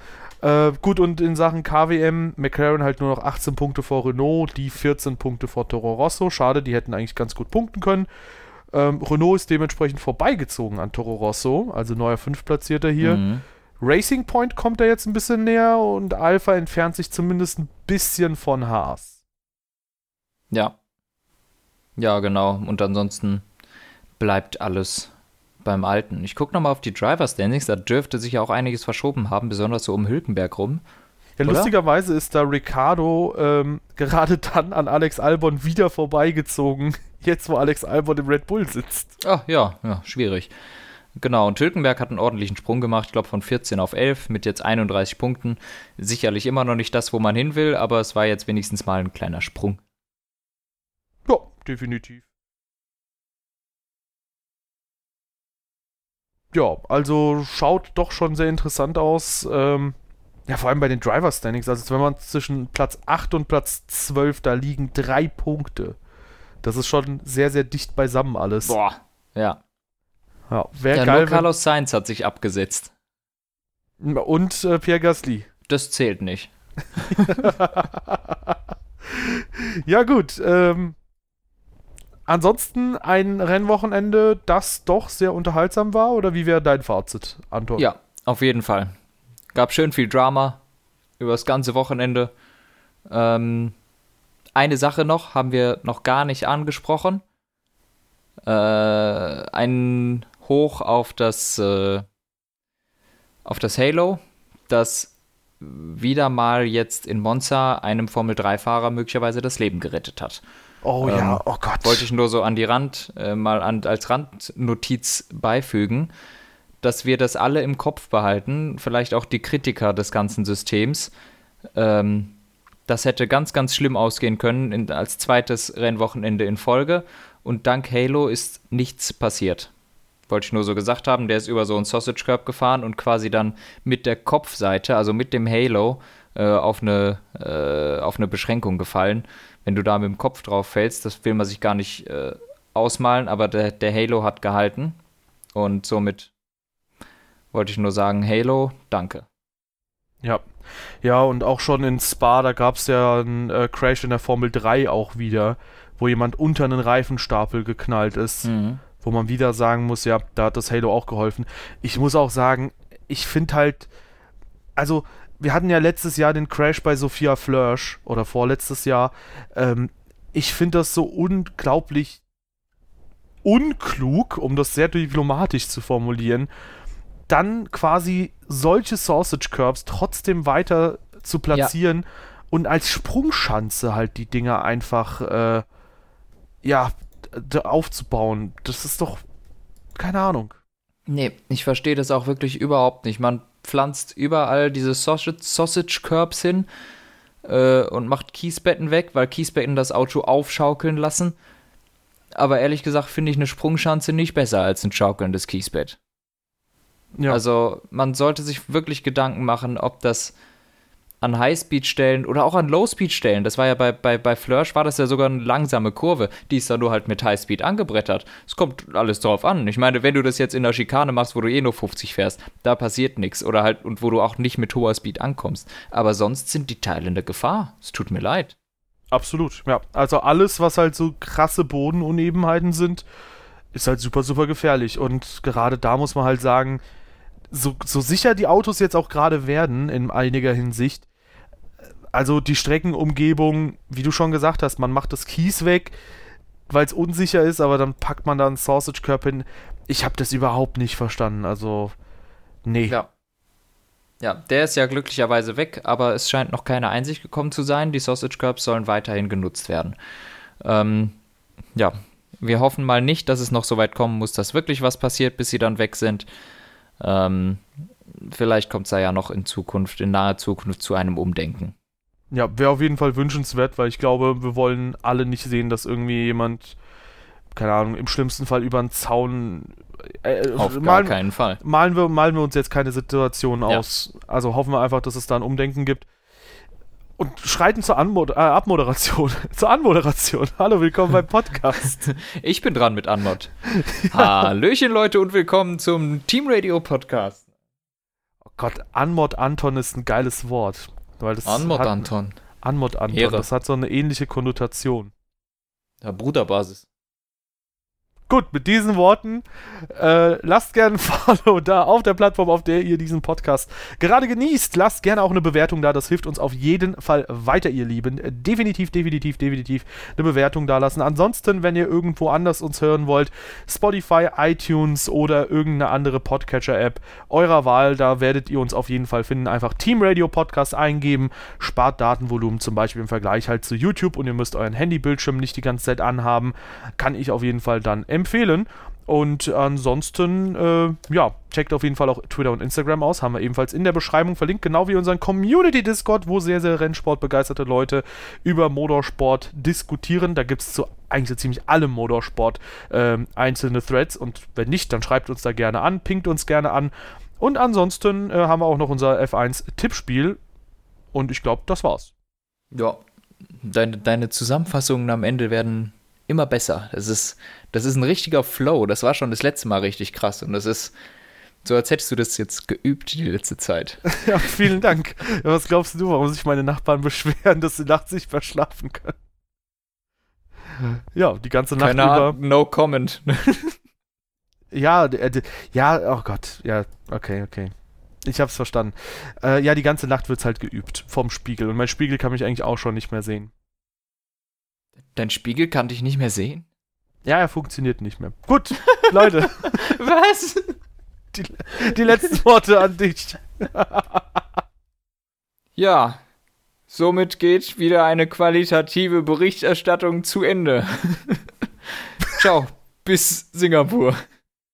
Äh, gut, und in Sachen KWM, McLaren halt nur noch 18 Punkte vor Renault, die 14 Punkte vor Toro Rosso. Schade, die hätten eigentlich ganz gut punkten können. Ähm, Renault ist dementsprechend vorbeigezogen an Toro Rosso, also neuer Fünftplatzierter hier. Mhm. Racing Point kommt da jetzt ein bisschen näher und Alpha entfernt sich zumindest ein bisschen von Haas. Ja. Ja, genau. Und ansonsten bleibt alles beim Alten. Ich gucke nochmal auf die Driver Standings, da dürfte sich ja auch einiges verschoben haben, besonders so um Hülkenberg rum. Ja, Oder? lustigerweise ist da Ricardo ähm, gerade dann an Alex Albon wieder vorbeigezogen, jetzt wo Alex Albon im Red Bull sitzt. Ach ja, ja, schwierig. Genau, und Hülkenberg hat einen ordentlichen Sprung gemacht, ich glaube von 14 auf 11 mit jetzt 31 Punkten. Sicherlich immer noch nicht das, wo man hin will, aber es war jetzt wenigstens mal ein kleiner Sprung. Ja, definitiv. Ja, also schaut doch schon sehr interessant aus. Ähm, ja, vor allem bei den Driver Standings. Also wenn man zwischen Platz 8 und Platz 12, da liegen drei Punkte. Das ist schon sehr, sehr dicht beisammen alles. Boah, ja. Ja, wäre ja, geil. Nur Carlos Sainz hat sich abgesetzt. Und äh, Pierre Gasly. Das zählt nicht. ja, gut. Ähm, Ansonsten ein Rennwochenende, das doch sehr unterhaltsam war, oder wie wäre dein Fazit, Anton? Ja, auf jeden Fall. Gab schön viel Drama über das ganze Wochenende. Ähm, eine Sache noch, haben wir noch gar nicht angesprochen. Äh, ein Hoch auf das, äh, auf das Halo, das wieder mal jetzt in Monza einem Formel-3-Fahrer möglicherweise das Leben gerettet hat. Oh ähm, ja, oh Gott. Wollte ich nur so an die Rand, äh, mal an, als Randnotiz beifügen, dass wir das alle im Kopf behalten, vielleicht auch die Kritiker des ganzen Systems. Ähm, das hätte ganz, ganz schlimm ausgehen können in, als zweites Rennwochenende in Folge. Und dank Halo ist nichts passiert. Wollte ich nur so gesagt haben, der ist über so einen Sausage Curb gefahren und quasi dann mit der Kopfseite, also mit dem Halo, äh, auf, eine, äh, auf eine Beschränkung gefallen wenn du da mit dem Kopf drauf fällst, das will man sich gar nicht äh, ausmalen, aber der, der Halo hat gehalten. Und somit wollte ich nur sagen, Halo, danke. Ja. Ja, und auch schon in Spa, da gab es ja einen äh, Crash in der Formel 3 auch wieder, wo jemand unter einen Reifenstapel geknallt ist. Mhm. Wo man wieder sagen muss, ja, da hat das Halo auch geholfen. Ich muss auch sagen, ich finde halt, also wir hatten ja letztes Jahr den Crash bei Sophia Flörsch oder vorletztes Jahr. Ähm, ich finde das so unglaublich unklug, um das sehr diplomatisch zu formulieren, dann quasi solche Sausage Curbs trotzdem weiter zu platzieren ja. und als Sprungschanze halt die Dinger einfach äh, ja aufzubauen. Das ist doch keine Ahnung. Nee, ich verstehe das auch wirklich überhaupt nicht. Man pflanzt überall diese Sausage, Sausage Curbs hin äh, und macht Kiesbetten weg, weil Kiesbetten das Auto aufschaukeln lassen. Aber ehrlich gesagt finde ich eine Sprungschanze nicht besser als ein schaukelndes Kiesbett. Ja. Also man sollte sich wirklich Gedanken machen, ob das an Highspeed-Stellen oder auch an Low-Speed-Stellen, das war ja bei, bei, bei Flörsch, war das ja sogar eine langsame Kurve, die ist dann nur halt mit Highspeed angebrettert. Es kommt alles drauf an. Ich meine, wenn du das jetzt in der Schikane machst, wo du eh nur 50 fährst, da passiert nichts oder halt und wo du auch nicht mit hoher Speed ankommst. Aber sonst sind die Teile in der Gefahr. Es tut mir leid. Absolut, ja. Also alles, was halt so krasse Bodenunebenheiten sind, ist halt super, super gefährlich. Und gerade da muss man halt sagen, so, so sicher die Autos jetzt auch gerade werden, in einiger Hinsicht, also die Streckenumgebung, wie du schon gesagt hast, man macht das Kies weg, weil es unsicher ist, aber dann packt man da einen Sausage Curb hin. Ich habe das überhaupt nicht verstanden. Also, nee. Ja. Ja, der ist ja glücklicherweise weg, aber es scheint noch keine Einsicht gekommen zu sein. Die Sausage Curbs sollen weiterhin genutzt werden. Ähm, ja, wir hoffen mal nicht, dass es noch so weit kommen muss, dass wirklich was passiert, bis sie dann weg sind. Ähm, vielleicht kommt es ja noch in Zukunft, in naher Zukunft zu einem Umdenken. Ja, wäre auf jeden Fall wünschenswert, weil ich glaube, wir wollen alle nicht sehen, dass irgendwie jemand, keine Ahnung, im schlimmsten Fall über einen Zaun. Äh, äh auf malen, gar keinen Fall. Malen wir, malen wir uns jetzt keine Situation ja. aus. Also hoffen wir einfach, dass es da ein Umdenken gibt. Und schreiten zur Anmod äh, Abmoderation. zur Anmoderation. Hallo, willkommen beim Podcast. ich bin dran mit Anmod. ja. Hallöchen, Leute, und willkommen zum Team Radio Podcast. Oh Gott, Anmod Anton ist ein geiles Wort. Weil das Anmod hat, Anton. Anmod Anton, Ehre. das hat so eine ähnliche Konnotation. Ja, Bruderbasis. Gut, mit diesen Worten äh, lasst gerne ein Follow da auf der Plattform, auf der ihr diesen Podcast gerade genießt. Lasst gerne auch eine Bewertung da, das hilft uns auf jeden Fall weiter, ihr Lieben. Definitiv, definitiv, definitiv eine Bewertung da lassen. Ansonsten, wenn ihr irgendwo anders uns hören wollt, Spotify, iTunes oder irgendeine andere Podcatcher-App eurer Wahl, da werdet ihr uns auf jeden Fall finden. Einfach Team Radio Podcast eingeben, spart Datenvolumen zum Beispiel im Vergleich halt zu YouTube und ihr müsst euren Handybildschirm nicht die ganze Zeit anhaben. Kann ich auf jeden Fall dann empfehlen. Und ansonsten, äh, ja, checkt auf jeden Fall auch Twitter und Instagram aus. Haben wir ebenfalls in der Beschreibung verlinkt. Genau wie unseren Community Discord, wo sehr, sehr Rennsport-begeisterte Leute über Motorsport diskutieren. Da gibt es zu eigentlich so ziemlich allem Motorsport äh, einzelne Threads. Und wenn nicht, dann schreibt uns da gerne an, pinkt uns gerne an. Und ansonsten äh, haben wir auch noch unser F1-Tippspiel. Und ich glaube, das war's. Ja, deine, deine Zusammenfassungen am Ende werden immer besser. Das ist, das ist ein richtiger Flow. Das war schon das letzte Mal richtig krass. Und das ist so, als hättest du das jetzt geübt die letzte Zeit. ja, vielen Dank. Was glaubst du, warum sich meine Nachbarn beschweren, dass sie nachts nicht mehr schlafen können? Ja, die ganze Nacht Keine über. no comment. ja, äh, ja, oh Gott, ja, okay, okay. Ich hab's verstanden. Äh, ja, die ganze Nacht wird's halt geübt vom Spiegel und mein Spiegel kann mich eigentlich auch schon nicht mehr sehen. Dein Spiegel kann dich nicht mehr sehen? Ja, er funktioniert nicht mehr. Gut, Leute. Was? Die, die letzten Worte an dich. ja, somit geht wieder eine qualitative Berichterstattung zu Ende. Ciao, bis Singapur.